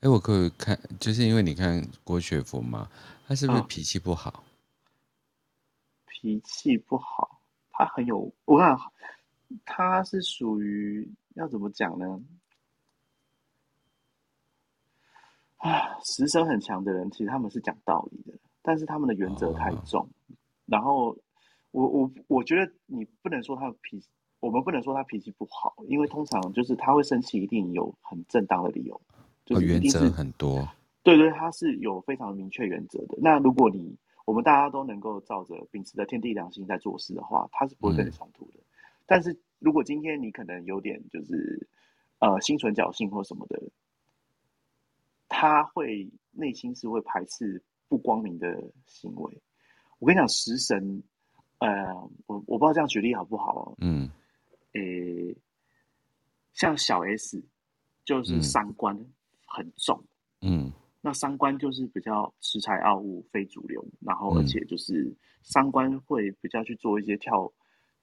哎，我可以看，就是因为你看郭雪芙嘛，他是不是脾气不好？嗯、脾气不好，他很有我看。他是属于要怎么讲呢？啊，食神很强的人，其实他们是讲道理的，但是他们的原则太重。Oh. 然后，我我我觉得你不能说他脾气，我们不能说他脾气不好，因为通常就是他会生气，一定有很正当的理由，就是原则很多。对对，他是有非常明确原则的。那如果你我们大家都能够照着秉持着天地良心在做事的话，他是不会跟你冲突的。嗯但是如果今天你可能有点就是，呃，心存侥幸或什么的，他会内心是会排斥不光明的行为。我跟你讲，食神，呃，我我不知道这样举例好不好哦。嗯。诶，像小 S，就是三观很重。嗯。那三观就是比较恃才傲物、非主流，然后而且就是三观会比较去做一些跳。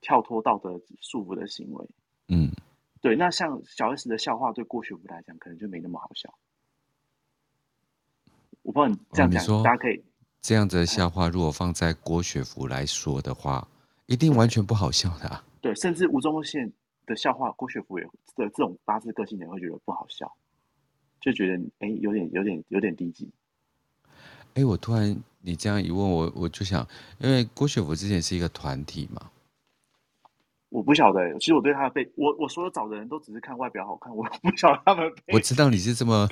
跳脱道德束缚的行为，嗯，对。那像小 S 的笑话，对郭雪芙来讲，可能就没那么好笑。我不知道你这样讲，大家可以这样子的笑话，如果放在郭雪芙来说的话，一定完全不好笑的、啊。对，甚至吴宗宪的笑话，郭雪芙也的这种八字个性的人会觉得不好笑，就觉得哎，有点有点有点低级。哎，我突然你这样一问我，我就想，因为郭雪芙之前是一个团体嘛。我不晓得，其实我对他的背，我我所有找的人都只是看外表好看，我不晓得他们。我知道你是这么，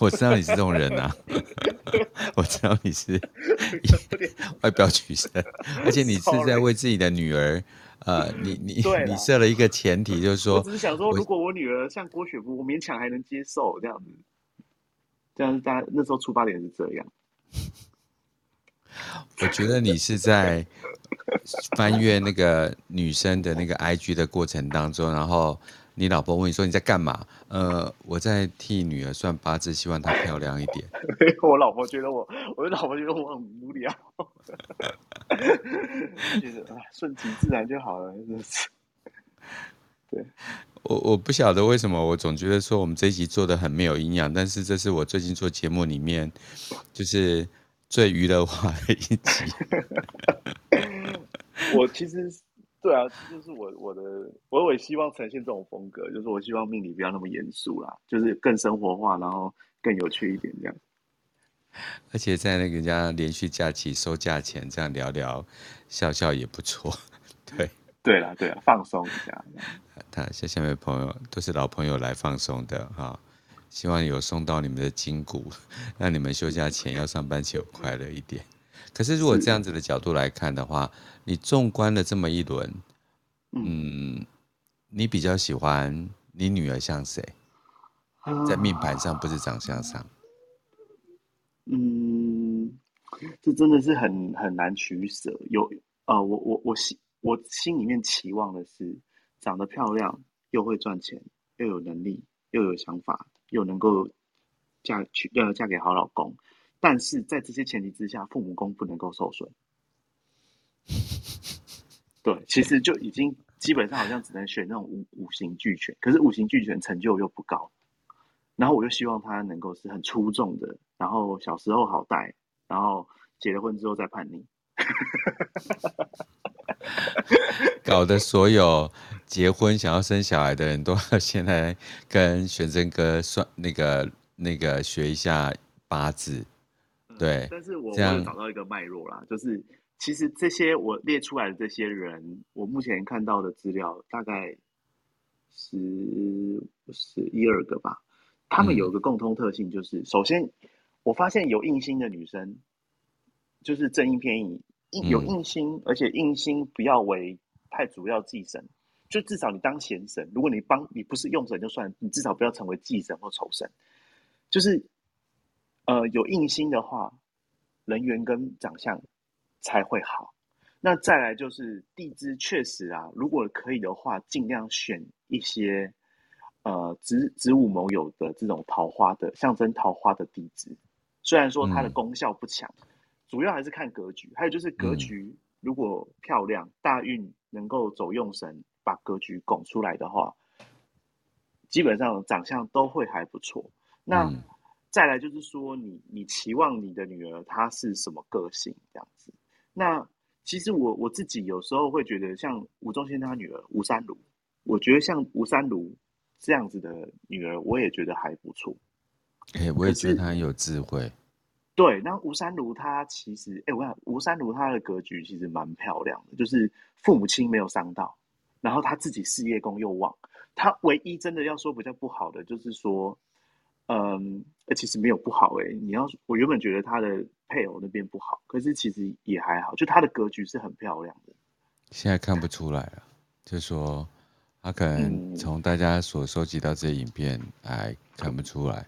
我知道你是这种人啊，我知道你是 外表取胜，而且你是在为自己的女儿，呃，你你你设了一个前提，就是说，我只是想说，如果我女儿像郭雪芙，我勉强还能接受这样子，这样子大家那时候出发点是这样。我觉得你是在翻阅那个女生的那个 IG 的过程当中，然后你老婆问你说你在干嘛？呃，我在替女儿算八字，希望她漂亮一点。我老婆觉得我，我老婆觉得我很无聊，就是啊，顺其自然就好了，真是。对，我我不晓得为什么，我总觉得说我们这一集做的很没有营养，但是这是我最近做节目里面就是。最娱乐化的一集 我其实对啊，就是我我的，我也希望呈现这种风格，就是我希望命理不要那么严肃啦，就是更生活化，然后更有趣一点这样。而且在那个人家连续假期收假前这样聊聊笑笑也不错，对对啦对啦，放松一下。他下下面的朋友都是老朋友来放松的哈。希望有送到你们的筋骨，让你们休假前要上班前有快乐一点。可是如果这样子的角度来看的话，你纵观了这么一轮，嗯，你比较喜欢你女儿像谁？在命盘上不是长相上。嗯，这真的是很很难取舍。有呃，我我我心我心里面期望的是长得漂亮，又会赚钱，又有能力，又有想法。又能够嫁娶呃嫁给好老公，但是在这些前提之下，父母宫不能够受损。对，其实就已经基本上好像只能选那种五五行俱全，可是五行俱全成就又不高。然后我就希望他能够是很出众的，然后小时候好带，然后结了婚之后再叛逆。搞得所有结婚想要生小孩的人都要先来跟玄真哥算那个那个学一下八字，对。嗯、但是我我有找到一个脉络啦，就是其实这些我列出来的这些人，我目前看到的资料大概十十一二个吧。他们有一个共通特性，就是、嗯、首先我发现有印星的女生，就是正印偏印，有印星，而且印星不要为。太主要祭神，就至少你当贤神。如果你帮你不是用神就算，你至少不要成为祭神或仇神。就是，呃，有印星的话，人缘跟长相才会好。那再来就是地支，确实啊，如果可以的话，尽量选一些呃子子午卯酉的这种桃花的象征桃花的地支。虽然说它的功效不强，嗯、主要还是看格局。还有就是格局如果漂亮，大运。能够走用神把格局拱出来的话，基本上长相都会还不错。那再来就是说你，你你期望你的女儿她是什么个性这样子？那其实我我自己有时候会觉得，像吴宗宪他女儿吴三如，我觉得像吴三如这样子的女儿，我也觉得还不错。哎、欸，我也觉得她很有智慧。对，那吴三如她其实，哎、欸，我想吴三如她的格局其实蛮漂亮的，就是父母亲没有伤到，然后她自己事业功又旺。她唯一真的要说比较不好的，就是说，嗯，其实没有不好哎、欸。你要我原本觉得她的配偶那边不好，可是其实也还好，就她的格局是很漂亮的。现在看不出来了，就是说她可能从大家所收集到这些影片哎看不出来。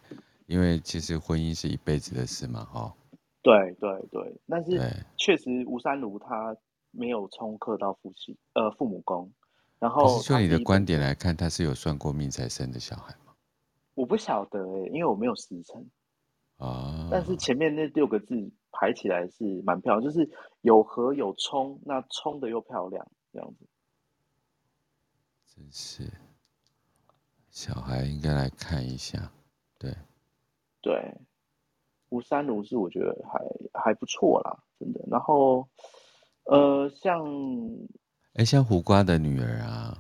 因为其实婚姻是一辈子的事嘛，哈。对对对，但是确实吴三如他没有冲克到父亲呃父母宫，然后就你的观点来看，他是有算过命才生的小孩吗？我不晓得哎，因为我没有时辰啊。但是前面那六个字排起来是蛮漂亮，就是有合有冲，那冲的又漂亮这样子。真是，小孩应该来看一下，对。对，吴三如是我觉得还还不错啦，真的。然后，呃，像，哎，像胡瓜的女儿啊，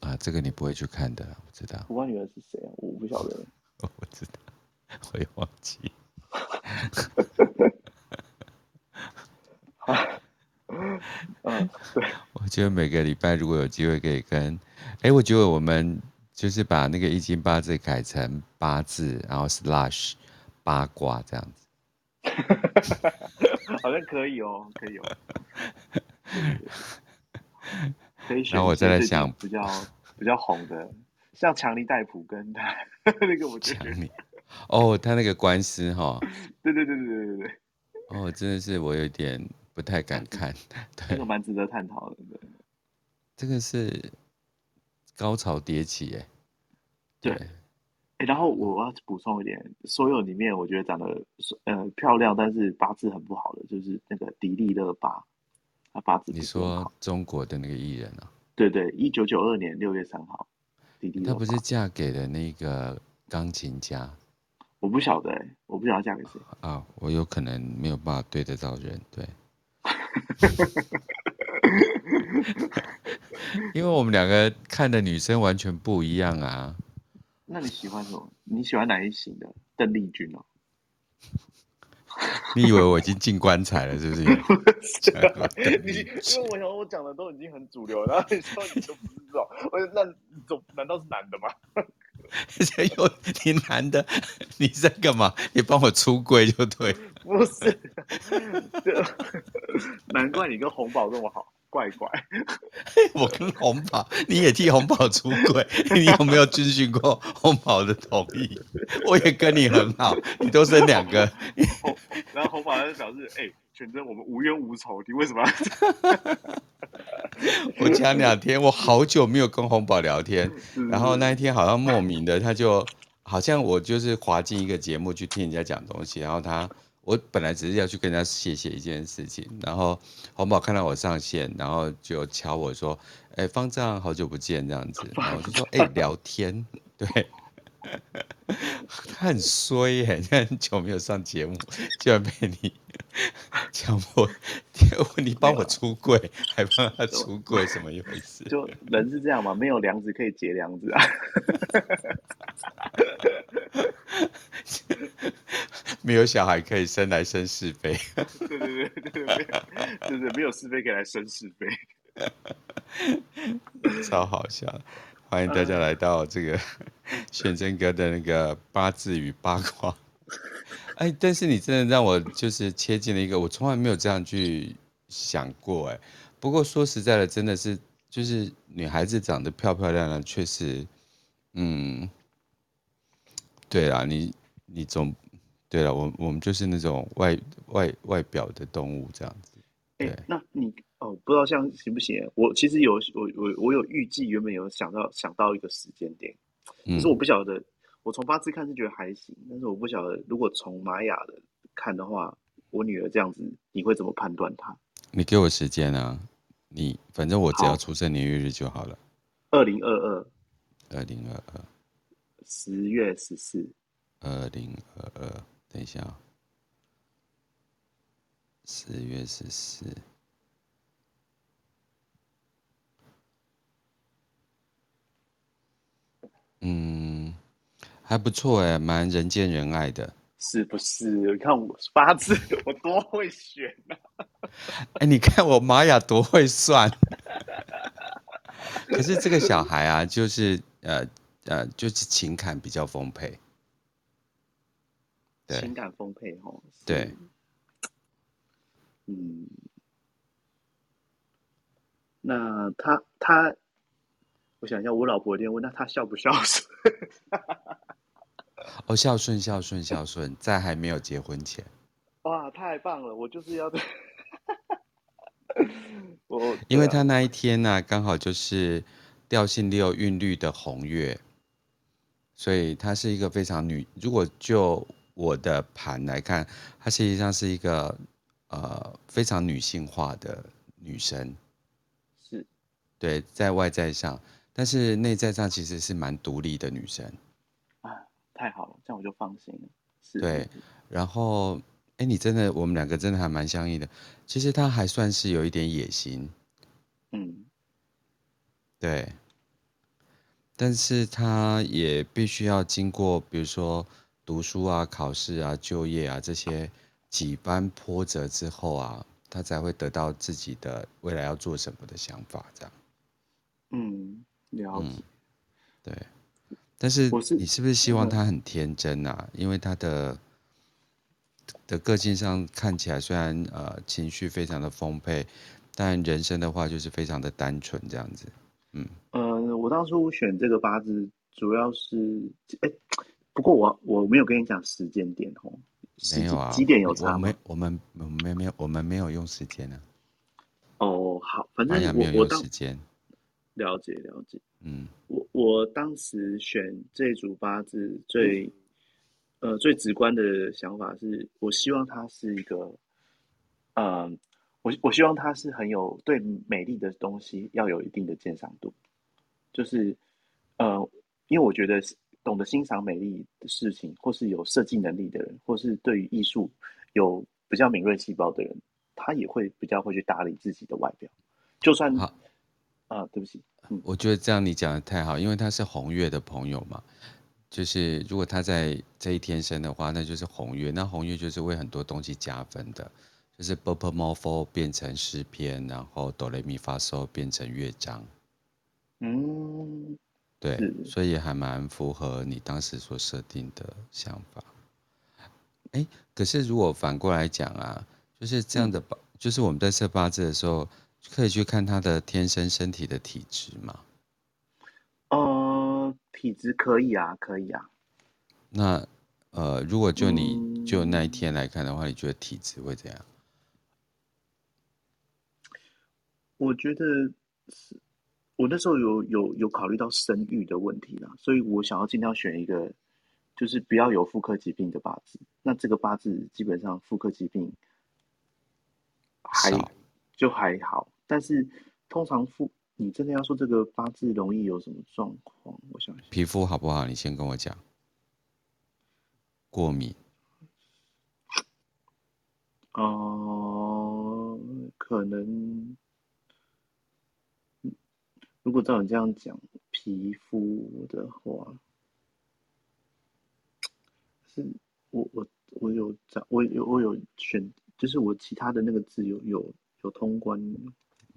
啊，这个你不会去看的，我知道。胡瓜女儿是谁啊？我不晓得。我不知道，我也忘记。嗯，对。我觉得每个礼拜如果有机会可以跟，哎，我觉得我们就是把那个易经八字改成八字，然后 slash 八卦这样子。好像可以哦，可以哦。可以选。然后我再来想比较比较红的，像强尼戴普跟他 那个，我觉得强尼哦，他那个官司哈，对对对对对对对。哦，真的是我有点不太敢看，对，这个蛮值得探讨的。这个是高潮迭起，哎，对，哎，然后我要补充一点，所有里面我觉得长得呃漂亮，但是八字很不好的，就是那个迪丽热巴，他八字。你说中国的那个艺人啊？对对，一九九二年六月三号，迪丽。她不是嫁给了那个钢琴家？我不晓得、欸，我不晓得嫁给谁啊！我有可能没有办法对得到人，对，因为我们两个看的女生完全不一样啊。那你喜欢什么？你喜欢哪一型的？邓丽君哦？你以为我已经进棺材了，是不是？你因为我想我讲的都已经很主流了，然后你说你都不知道，我那总难道是男的吗？有你男的，你在干嘛？你帮我出柜就对。不是，难怪你跟红宝这么好，怪怪。我跟红宝，你也替红宝出轨，你有没有遵循过红宝的同意？我也跟你很好，你都生两个。然后红宝还是表示，哎、欸，全真我们无冤无仇，你为什么要？我前两天我好久没有跟红宝聊天，然后那一天好像莫名的，他就好像我就是滑进一个节目去听人家讲东西，然后他我本来只是要去跟人家谢谢一件事情，然后红宝看到我上线，然后就敲我说：“哎，方丈好久不见这样子。”然后我就说：“哎，聊天，对。” 他很衰耶，很久没有上节目，居然被你强迫，你帮我出柜，还帮他出柜，什么意思？就人是这样嘛，没有梁子可以结梁子啊。没有小孩可以生来生是非。对对对对对，对对，没有是非可以来生是非。超好笑。欢迎大家来到这个 玄真哥的那个八字与八卦。哎，但是你真的让我就是切进了一个我从来没有这样去想过哎。不过说实在的，真的是就是女孩子长得漂漂亮亮，确实，嗯，对啦，你你总对了，我我们就是那种外外外表的动物这样子。哎，那你。哦，不知道这样行不行？我其实有我我我有预计，原本有想到想到一个时间点，可是我不晓得。我从八字看是觉得还行，但是我不晓得，如果从玛雅的看的话，我女儿这样子，你会怎么判断她？你给我时间啊！你反正我只要出生年月日就好了。二零二二，二零二二，十月十四，二零二二，等一下啊，十月十四。嗯，还不错哎，蛮人见人爱的，是不是？你看我八字，我多会选啊！哎，你看我玛雅多会算。可是这个小孩啊，就是呃呃，就是情感比较丰沛，对，情感丰沛哦。对，嗯，那他他。我想一下，我老婆一定问，那他孝不孝顺？哦，孝顺，孝顺，孝顺，在还没有结婚前。哇，太棒了！我就是要 我，因为他那一天呢、啊，刚好就是调性六韵律的红月，所以她是一个非常女。如果就我的盘来看，她实际上是一个呃非常女性化的女生。是，对，在外在上。但是内在上其实是蛮独立的女生，啊，太好了，这样我就放心了。是对，然后，哎，你真的，我们两个真的还蛮相应的。其实她还算是有一点野心，嗯，对。但是她也必须要经过，比如说读书啊、考试啊、就业啊这些几番波折之后啊，他才会得到自己的未来要做什么的想法，这样。嗯，了解。嗯、对，但是你是不是希望他很天真啊？因为他的的个性上看起来虽然呃情绪非常的丰沛，但人生的话就是非常的单纯这样子。嗯，呃，我当初选这个八字主要是，哎，不过我我没有跟你讲时间点哦。没有啊，几点有差？我们我们我们没有我们没有用时间呢、啊。哦，好，反正我没有用时间。了解了解，嗯，我我当时选这组八字最、嗯、呃最直观的想法是，我希望它是一个，嗯、呃，我我希望它是很有对美丽的东西要有一定的鉴赏度，就是呃，因为我觉得。懂得欣赏美丽的事情，或是有设计能力的人，或是对于艺术有比较敏锐细胞的人，他也会比较会去打理自己的外表。就算好啊，对不起，我觉得这样你讲的太好，因为他是红月的朋友嘛，就是如果他在这一天生的话，那就是红月。那红月就是为很多东西加分的，就是 purple morpho 变成诗篇，然后哆来咪发嗦变成乐章。嗯，对，所以还蛮符合你当时所设定的想法。哎，可是如果反过来讲啊，就是这样的八，就是我们在设八字的时候。可以去看他的天生身体的体质吗？呃，体质可以啊，可以啊。那呃，如果就你、嗯、就那一天来看的话，你觉得体质会怎样？我觉得是。我那时候有有有考虑到生育的问题啦，所以我想要尽量选一个，就是不要有妇科疾病的八字。那这个八字基本上妇科疾病还就还好，但是通常妇你真的要说这个八字容易有什么状况？我想想皮肤好不好？你先跟我讲。过敏？哦、呃，可能。如果照你这样讲，皮肤的话，是我我我有找我有我有选，就是我其他的那个字有有有通关，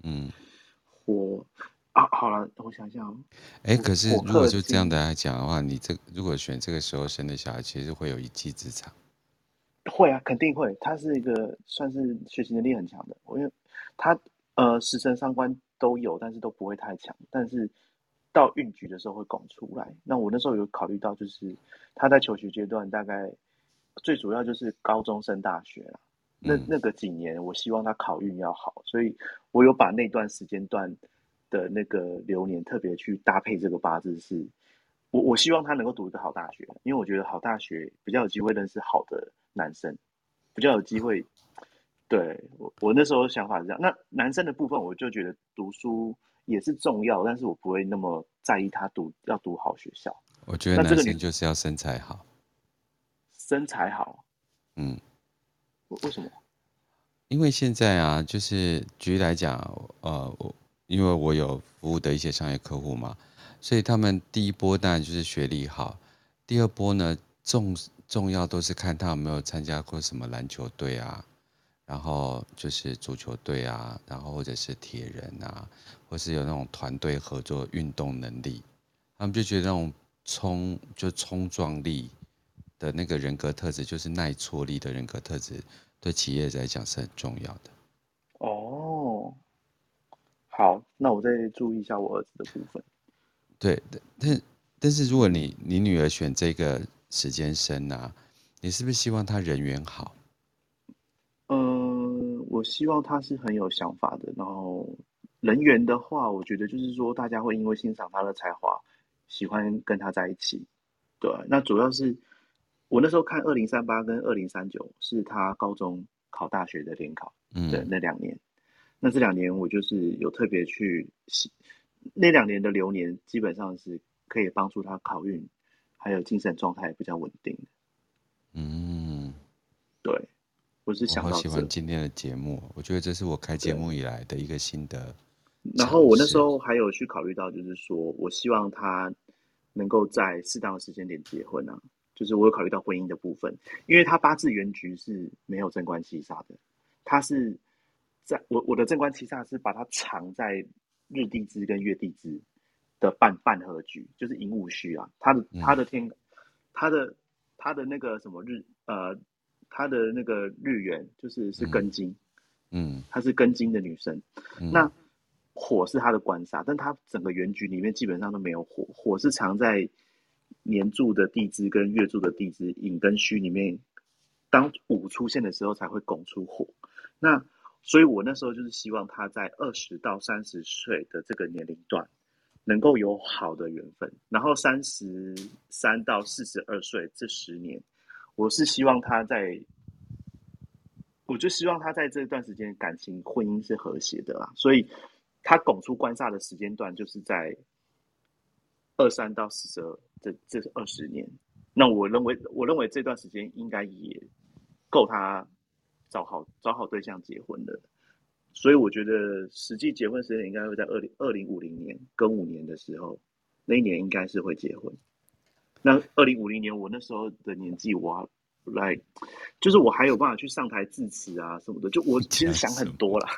嗯，火啊，好了，我想想，哎、欸，可是如果就这样的来讲的话，你这如果选这个时候生的小孩，其实会有一技之长，会啊，肯定会，他是一个算是学习能力很强的，因为他呃，时辰三观。都有，但是都不会太强。但是到运局的时候会拱出来。那我那时候有考虑到，就是他在求学阶段，大概最主要就是高中升大学了。那那个几年，我希望他考运要好，所以我有把那段时间段的那个流年特别去搭配这个八字是，是我我希望他能够读一个好大学，因为我觉得好大学比较有机会认识好的男生，比较有机会。对我，我那时候想法是这样。那男生的部分，我就觉得读书也是重要，但是我不会那么在意他读要读好学校。我觉得男生就是要身材好，身材好，嗯，为什么？因为现在啊，就是举例来讲，呃，我因为我有服务的一些商业客户嘛，所以他们第一波当然就是学历好，第二波呢重重要都是看他有没有参加过什么篮球队啊。然后就是足球队啊，然后或者是铁人啊，或是有那种团队合作运动能力，他们就觉得那种冲就冲撞力的那个人格特质，就是耐挫力的人格特质，对企业来讲是很重要的。哦，好，那我再注意一下我儿子的部分。对，但但是如果你你女儿选这个时间生啊，你是不是希望她人缘好？我希望她是很有想法的，然后人缘的话，我觉得就是说，大家会因为欣赏她的才华，喜欢跟她在一起。对，那主要是我那时候看二零三八跟二零三九是他高中考大学的联考的那两年，嗯、那这两年我就是有特别去，那两年的流年基本上是可以帮助他考运，还有精神状态比较稳定。嗯，对。我是想，我好喜欢今天的节目，我觉得这是我开节目以来的一个心得。然后我那时候还有去考虑到，就是说我希望他能够在适当的时间点结婚啊，就是我有考虑到婚姻的部分，因为他八字原局是没有正官七煞的，他是在我我的正官七煞是把它藏在日地支跟月地支的半半合局，就是寅午戌啊，他的他的天，他的他的那个什么日呃，他的那个日元就是是庚金，嗯，她是庚金的女生，嗯、那火是他的官煞，但他整个原局里面基本上都没有火，火是藏在年柱的地支跟月柱的地支寅跟戌里面，当午出现的时候才会拱出火，那。所以我那时候就是希望他在二十到三十岁的这个年龄段，能够有好的缘分。然后三十三到四十二岁这十年，我是希望他在，我就希望他在这段时间感情婚姻是和谐的啦。所以，他拱出官煞的时间段就是在二三到四十二这这是二十年。那我认为，我认为这段时间应该也够他。找好找好对象结婚的，所以我觉得实际结婚时间应该会在二零二零五零年跟五年的时候，那一年应该是会结婚。那二零五零年我那时候的年纪，我来就是我还有办法去上台致辞啊什么的，就我其实想很多了。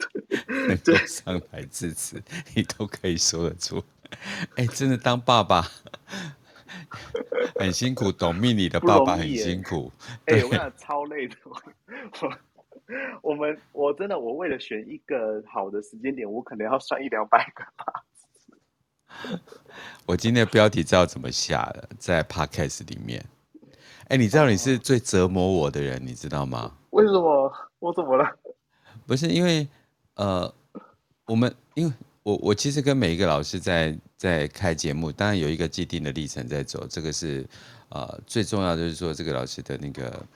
对，上台致辞你都可以说得出，哎、欸，真的当爸爸。很辛苦，懂命理的爸爸很辛苦。哎、欸，我超累的。我我们我真的我为了选一个好的时间点，我可能要算一两百个吧。我今天的标题知道怎么下的，在 Podcast 里面。哎、欸，你知道你是最折磨我的人，你知道吗？为什么？我怎么了？不是因为呃，我们因为。我我其实跟每一个老师在在开节目，当然有一个既定的历程在走，这个是呃最重要就是说这个老师的那个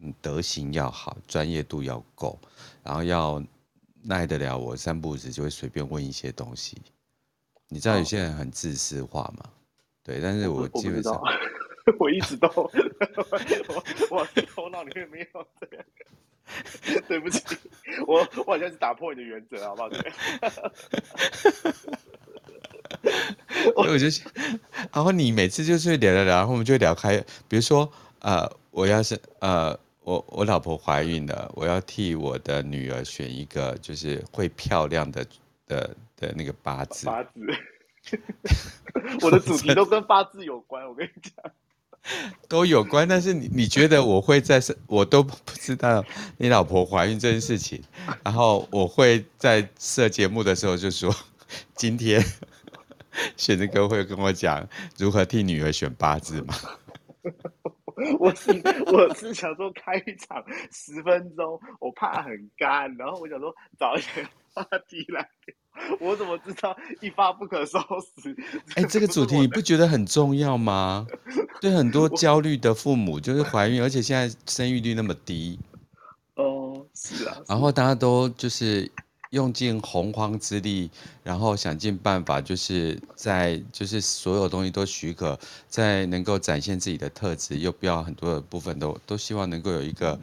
嗯德行要好，专业度要够，然后要耐得了我三不五时就会随便问一些东西。你知道有些人很自私化吗？哦、对，但是我基本上我，我一直都 我我头脑里面没有这样。对不起，我我好像是打破你的原则，好不好？我就，然后你每次就是聊聊聊，然后我们就聊开，比如说，呃，我要是呃，我我老婆怀孕了，我要替我的女儿选一个就是会漂亮的的的那个八字。八字，我的主题都跟八字有关，我跟你讲。都有关，但是你你觉得我会在我都不知道你老婆怀孕这件事情，然后我会在设节目的时候就说，今天选择哥会跟我讲如何替女儿选八字吗？我是我是想说开一场十分钟，我怕很干，然后我想说找一些话题来。我怎么知道一发不可收拾？哎、欸，这个主题你不觉得很重要吗？对很多焦虑的父母，就是怀孕，而且现在生育率那么低。哦，是啊。然后大家都就是用尽洪荒之力，然后想尽办法，就是在就是所有东西都许可，在能够展现自己的特质，又不要很多的部分都都希望能够有一个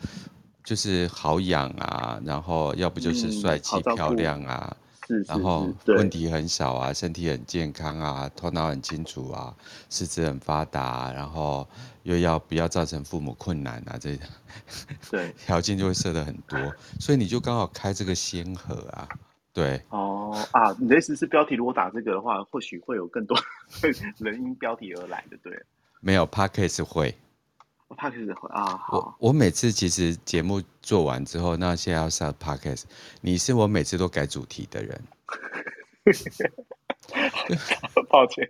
就是好养啊，然后要不就是帅气漂亮啊。嗯然后问题很少啊，身体很健康啊，头脑很清楚啊，四肢很发达啊，然后又要不要造成父母困难啊，这对 条件就会设的很多，所以你就刚好开这个先河啊，对哦啊，你的意思是标题如果打这个的话，或许会有更多 人因标题而来的，对？没有 Podcast 会。我 Podcast 会啊，好。我我每次其实节目做完之后，那现在要上 Podcast，你是我每次都改主题的人。抱歉。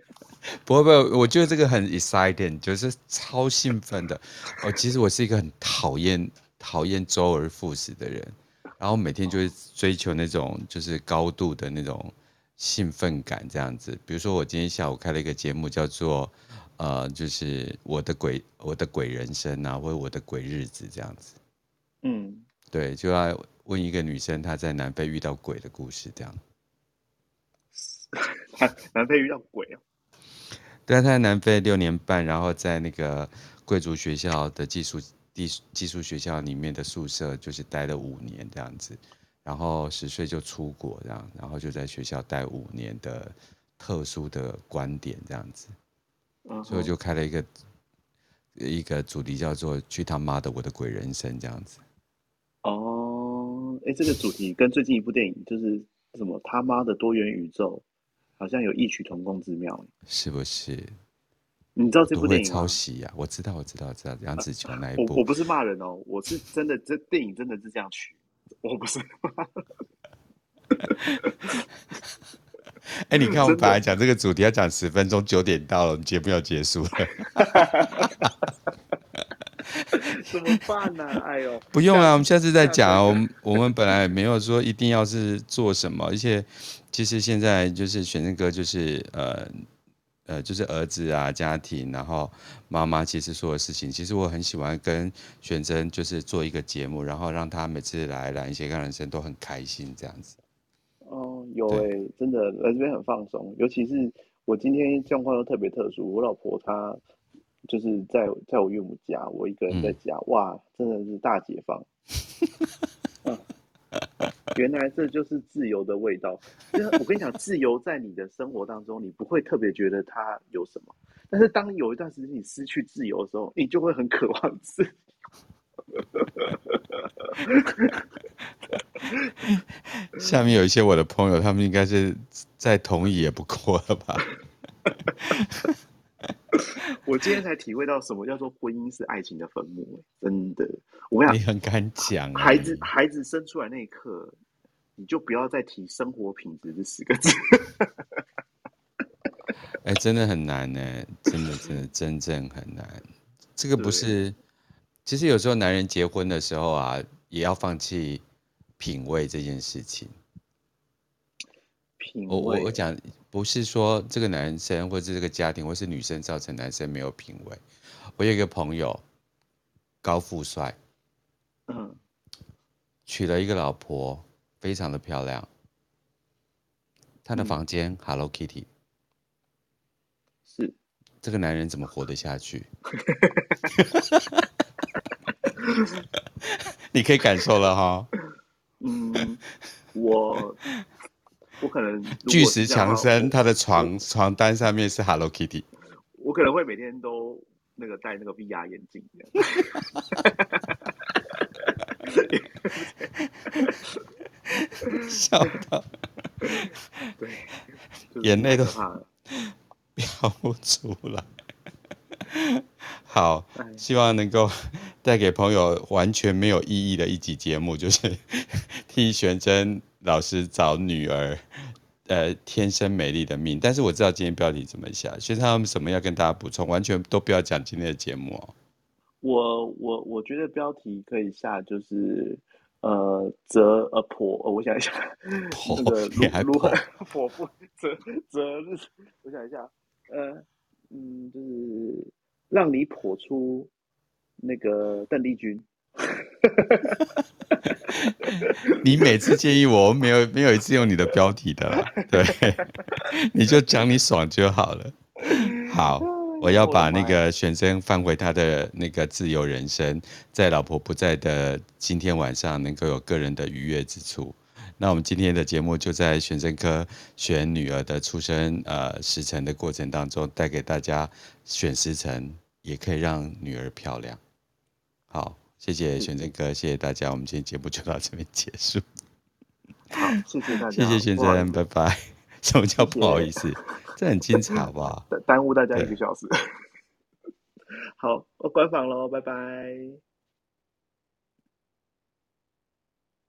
不会不会，我觉得这个很 exciting，就是超兴奋的。我其实我是一个很讨厌讨厌周而复始的人，然后每天就会追求那种就是高度的那种兴奋感这样子。比如说我今天下午开了一个节目，叫做。呃，就是我的鬼，我的鬼人生啊，或者我的鬼日子这样子。嗯，对，就要问一个女生她在南非遇到鬼的故事，这样。南非遇到鬼啊？对啊，她在南非六年半，然后在那个贵族学校的寄宿技技术学校里面的宿舍，就是待了五年这样子，然后十岁就出国这样，然后就在学校待五年的特殊的观点这样子。所以我就开了一个一个主题叫做“去他妈的我的鬼人生”这样子。哦，哎，这个主题跟最近一部电影就是 什么他妈的多元宇宙，好像有异曲同工之妙，是不是？你知道这部电影抄袭呀？我知道，我知道，我知道杨紫琼那一部。我我不是骂人哦，我是真的，这电影真的是这样取，我不是。哎，你看，我们本来讲这个主题要讲十分钟，九点到了，我们节目要结束了。怎么办呢？哎呦，不用啊，我们下次再讲。我们我们本来没有说一定要是做什么，而且其实现在就是选这个，就是呃。呃，就是儿子啊，家庭，然后妈妈，其实所有事情，其实我很喜欢跟选真就是做一个节目，然后让他每次来来一些个人生都很开心这样子。哦，有哎、欸，真的来这边很放松，尤其是我今天状况又特别特殊，我老婆她就是在在我岳母家，我一个人在家，嗯、哇，真的是大解放。原来这就是自由的味道。就是我跟你讲，自由在你的生活当中，你不会特别觉得它有什么。但是当有一段时间你失去自由的时候，你就会很渴望自由。下面有一些我的朋友，他们应该是再同意也不过了吧？我今天才体会到什么叫做婚姻是爱情的坟墓，真的。我跟你，你很敢讲。孩子孩子生出来那一刻。你就不要再提生活品质这四个字。哎，真的很难呢，真的真的真正很难。这个不是，其实有时候男人结婚的时候啊，也要放弃品味这件事情。品味，我我我讲，不是说这个男生或者这个家庭或是女生造成男生没有品味。我有一个朋友，高富帅，嗯，娶了一个老婆。非常的漂亮，他的房间 Hello Kitty，是这个男人怎么活得下去？你可以感受了哈。嗯，我我可能巨石强森，他的床床单上面是 Hello Kitty，我可能会每天都那个戴那个 VR 眼镜这样。笑到，对，眼泪都飙不出来。好，希望能够带给朋友完全没有意义的一集节目，就是 替玄真老师找女儿，呃，天生美丽的命。但是我知道今天标题怎么下，所以他们什么要跟大家补充，完全都不要讲今天的节目哦。我我我觉得标题可以下就是。呃，择呃婆，我想一下，婆那个如还如何 婆不择择日，我想一下，呃，嗯，就是让你婆出那个邓丽君。你每次建议我，我没有没有一次用你的标题的啦，对，你就讲你爽就好了，好。我要把那个选真放回他的那个自由人生，在老婆不在的今天晚上，能够有个人的愉悦之处。那我们今天的节目就在选真科选女儿的出生呃时辰的过程当中，带给大家选时辰也可以让女儿漂亮。好，谢谢选真科，谢谢大家，我们今天节目就到这边结束。好，谢谢大家，谢谢选真，拜拜。什么叫不好意思？这很精彩，好不好？耽误大家一个小时。好，我关房喽，拜拜。